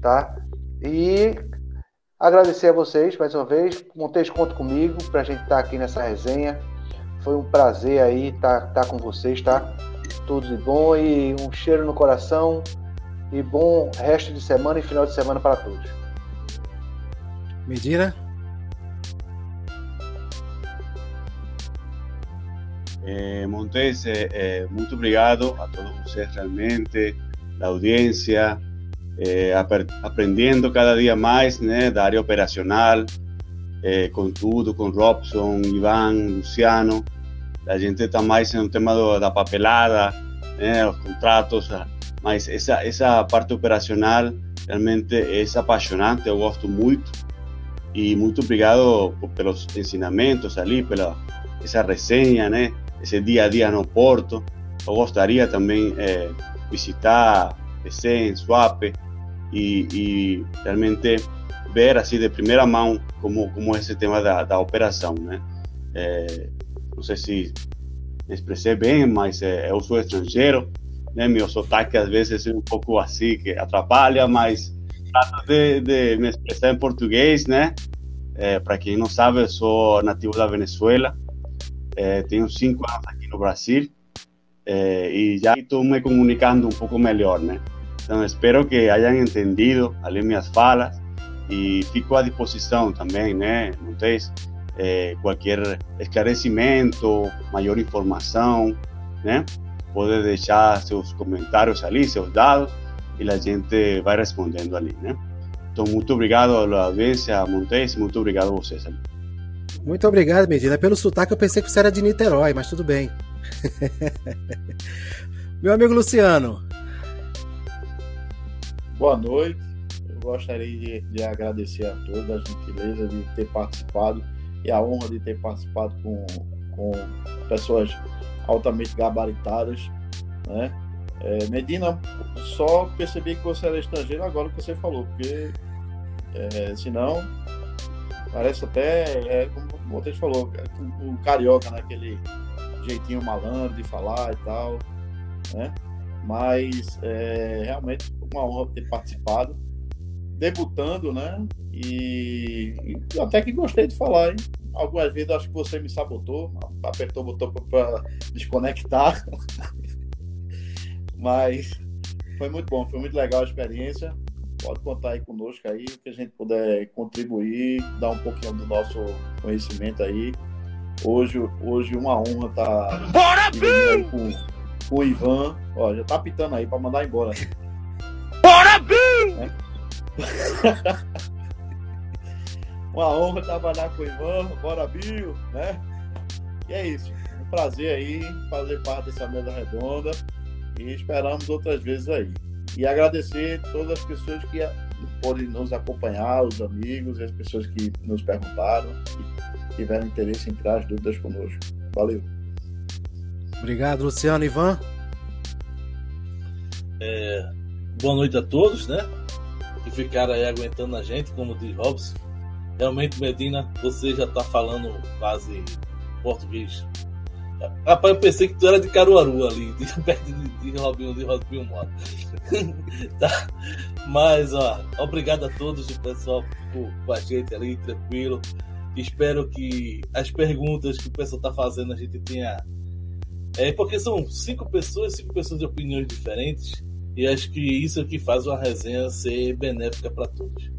Tá? E Agradecer a vocês mais uma vez. Montes, conta comigo para a gente estar tá aqui nessa resenha. Foi um prazer aí estar tá, tá com vocês, tá? Tudo de bom e um cheiro no coração. E bom resto de semana e final de semana para todos. Medina? Eh, Montes, eh, eh, muito obrigado a todos vocês realmente, da audiência, eh, aprendiendo cada día más né, da área operacional, eh, com tudo, com Robson, Iván, Luciano. A gente está mais no tema do, da papelada, né, os contratos, mas essa, essa parte operacional realmente é apaixonante, eu gosto muito. E muito obrigado pelos ensinamentos ali, pela essa resenha, né? Esse dia a dia no Porto. Eu gostaria também é, visitar PC em Swap e, e realmente ver assim de primeira mão como como esse tema da, da operação, né? É, não sei se me expressei bem, mas é, eu sou estrangeiro, né? Meu sotaque às vezes é um pouco assim que atrapalha, mas trato de, de me expressar em português, né? É, Para quem não sabe, eu sou nativo da Venezuela, é, tenho cinco anos aqui no Brasil é, e já estou me comunicando um pouco melhor, né? Então espero que hayan entendido ali minhas falas e fico à disposição também, né? Montes, é, qualquer esclarecimento, maior informação, né? Pode deixar seus comentários ali, seus dados e a gente vai respondendo ali, né? Então, muito obrigado à audiência, Montes, muito obrigado a vocês ali. Muito obrigado, Medina. Pelo sotaque eu pensei que você era de Niterói, mas tudo bem. Meu amigo Luciano. Boa noite. Eu gostaria de, de agradecer a todos a gentileza de ter participado e a honra de ter participado com, com pessoas altamente gabaritadas, né? É, Medina, só percebi que você era estrangeiro agora que você falou, porque é, senão parece até, é, como você falou, o carioca, né? aquele jeitinho malandro de falar e tal, né? Mas é realmente uma honra ter participado, debutando, né? E, e até que gostei de falar, hein? Algumas vezes acho que você me sabotou, apertou o botão para desconectar. Mas foi muito bom, foi muito legal a experiência. Pode contar aí conosco aí, que a gente puder contribuir, dar um pouquinho do nosso conhecimento aí. Hoje, hoje uma honra estar tá com, com o Ivan. Ó, já tá pitando aí para mandar embora. Uma honra trabalhar com o Ivan. Bora, Bill, né? E é isso. Um prazer aí fazer parte dessa mesa redonda e esperamos outras vezes aí. E agradecer todas as pessoas que podem nos acompanhar, os amigos e as pessoas que nos perguntaram e tiveram interesse em tirar as dúvidas conosco. Valeu. Obrigado, Luciano. Ivan? É, boa noite a todos, né? Que ficaram aí aguentando a gente, como diz Robson. Realmente, Medina, você já está falando quase português Rapaz, eu pensei que tu era de Caruaru ali, de, perto de, de Robinho, de Robinho Mota. tá? Mas, ó, obrigado a todos, o pessoal com a gente ali, tranquilo. Espero que as perguntas que o pessoal tá fazendo a gente tenha. É porque são cinco pessoas, cinco pessoas de opiniões diferentes, e acho que isso é que faz uma resenha ser benéfica para todos.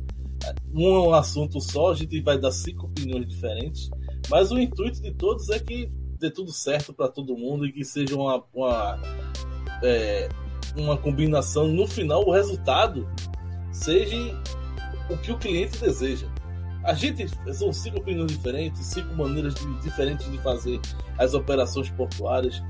Um assunto só, a gente vai dar cinco opiniões diferentes, mas o intuito de todos é que dê tudo certo para todo mundo e que seja uma, uma, é, uma combinação. No final, o resultado seja o que o cliente deseja. A gente são cinco opiniões diferentes, cinco maneiras de, diferentes de fazer as operações portuárias,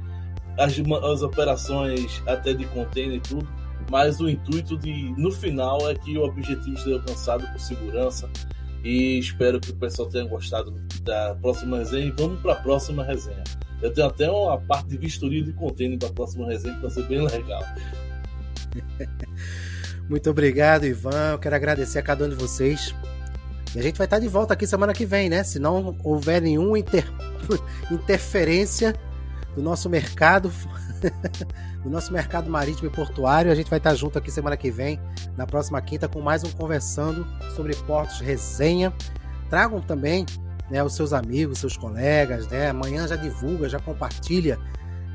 as, as operações até de container e tudo, mas o intuito de no final é que o objetivo seja alcançado com segurança, e espero que o pessoal tenha gostado da próxima resenha. E vamos para a próxima resenha. Eu tenho até uma parte de vistoria de container para a próxima resenha que vai ser bem legal. Muito obrigado, Ivan. Eu quero agradecer a cada um de vocês. E a gente vai estar de volta aqui semana que vem, né? Se não houver nenhuma inter... interferência do nosso mercado, do nosso mercado marítimo e portuário, a gente vai estar junto aqui semana que vem, na próxima quinta, com mais um Conversando sobre Portos Resenha. Tragam também né, os seus amigos, seus colegas, né? Amanhã já divulga, já compartilha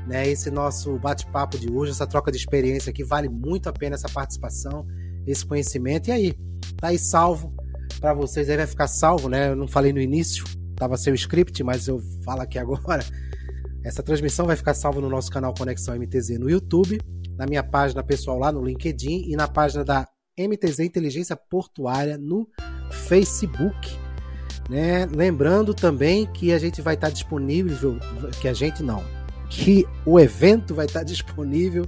né, esse nosso bate-papo de hoje, essa troca de experiência que vale muito a pena essa participação, esse conhecimento. E aí, tá aí salvo para vocês, aí vai ficar salvo, né? Eu não falei no início, tava sem o script, mas eu falo aqui agora. Essa transmissão vai ficar salva no nosso canal Conexão MTZ no YouTube, na minha página pessoal lá no LinkedIn e na página da MTZ Inteligência Portuária no Facebook. Né? Lembrando também que a gente vai estar disponível, que a gente não, que o evento vai estar disponível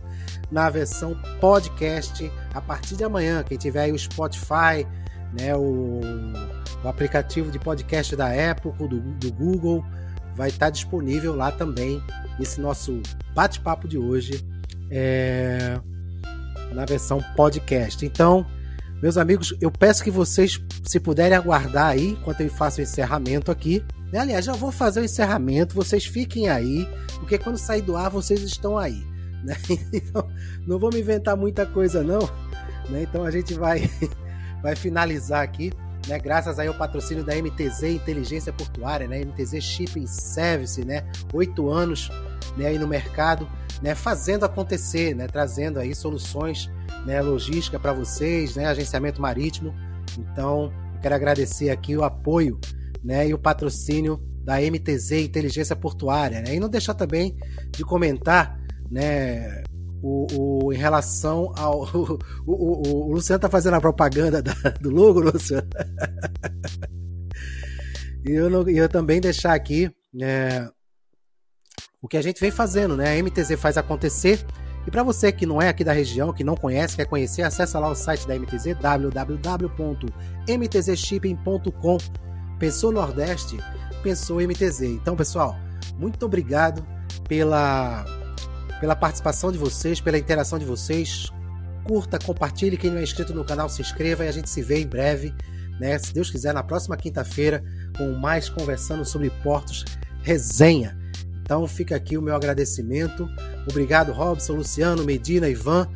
na versão podcast a partir de amanhã. Quem tiver aí o Spotify, né, o, o aplicativo de podcast da Apple, do, do Google, vai estar disponível lá também esse nosso bate-papo de hoje é, na versão podcast. Então, meus amigos, eu peço que vocês, se puderem aguardar aí, enquanto eu faço o encerramento aqui. Né? Aliás, já vou fazer o encerramento, vocês fiquem aí, porque quando sair do ar, vocês estão aí. Né? Então, não vou me inventar muita coisa, não. Né? Então a gente vai, vai finalizar aqui. Né, graças aí ao patrocínio da MTZ Inteligência Portuária, né, MTZ Shipping Service, né, oito anos né, aí no mercado, né, fazendo acontecer, né, trazendo aí soluções né, logística para vocês, né, agenciamento marítimo. Então, quero agradecer aqui o apoio né, e o patrocínio da MTZ Inteligência Portuária. Né, e não deixar também de comentar né, o, o, em relação ao. O, o, o Luciano tá fazendo a propaganda da, do logo, Luciano. e eu, não, eu também deixar aqui né, o que a gente vem fazendo, né? A MTZ faz acontecer e para você que não é aqui da região, que não conhece, quer conhecer, acessa lá o site da MTZ, www.mtzshipping.com. Pensou Nordeste? Pensou MTZ. Então, pessoal, muito obrigado pela, pela participação de vocês, pela interação de vocês. Curta, compartilhe. Quem não é inscrito no canal, se inscreva e a gente se vê em breve, né? Se Deus quiser, na próxima quinta-feira, com mais conversando sobre portos resenha. Então fica aqui o meu agradecimento. Obrigado, Robson, Luciano, Medina, Ivan.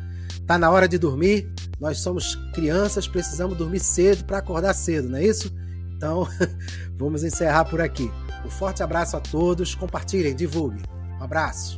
Tá na hora de dormir. Nós somos crianças, precisamos dormir cedo para acordar cedo, não é isso? Então, vamos encerrar por aqui. Um forte abraço a todos. Compartilhem, divulguem. Um abraço.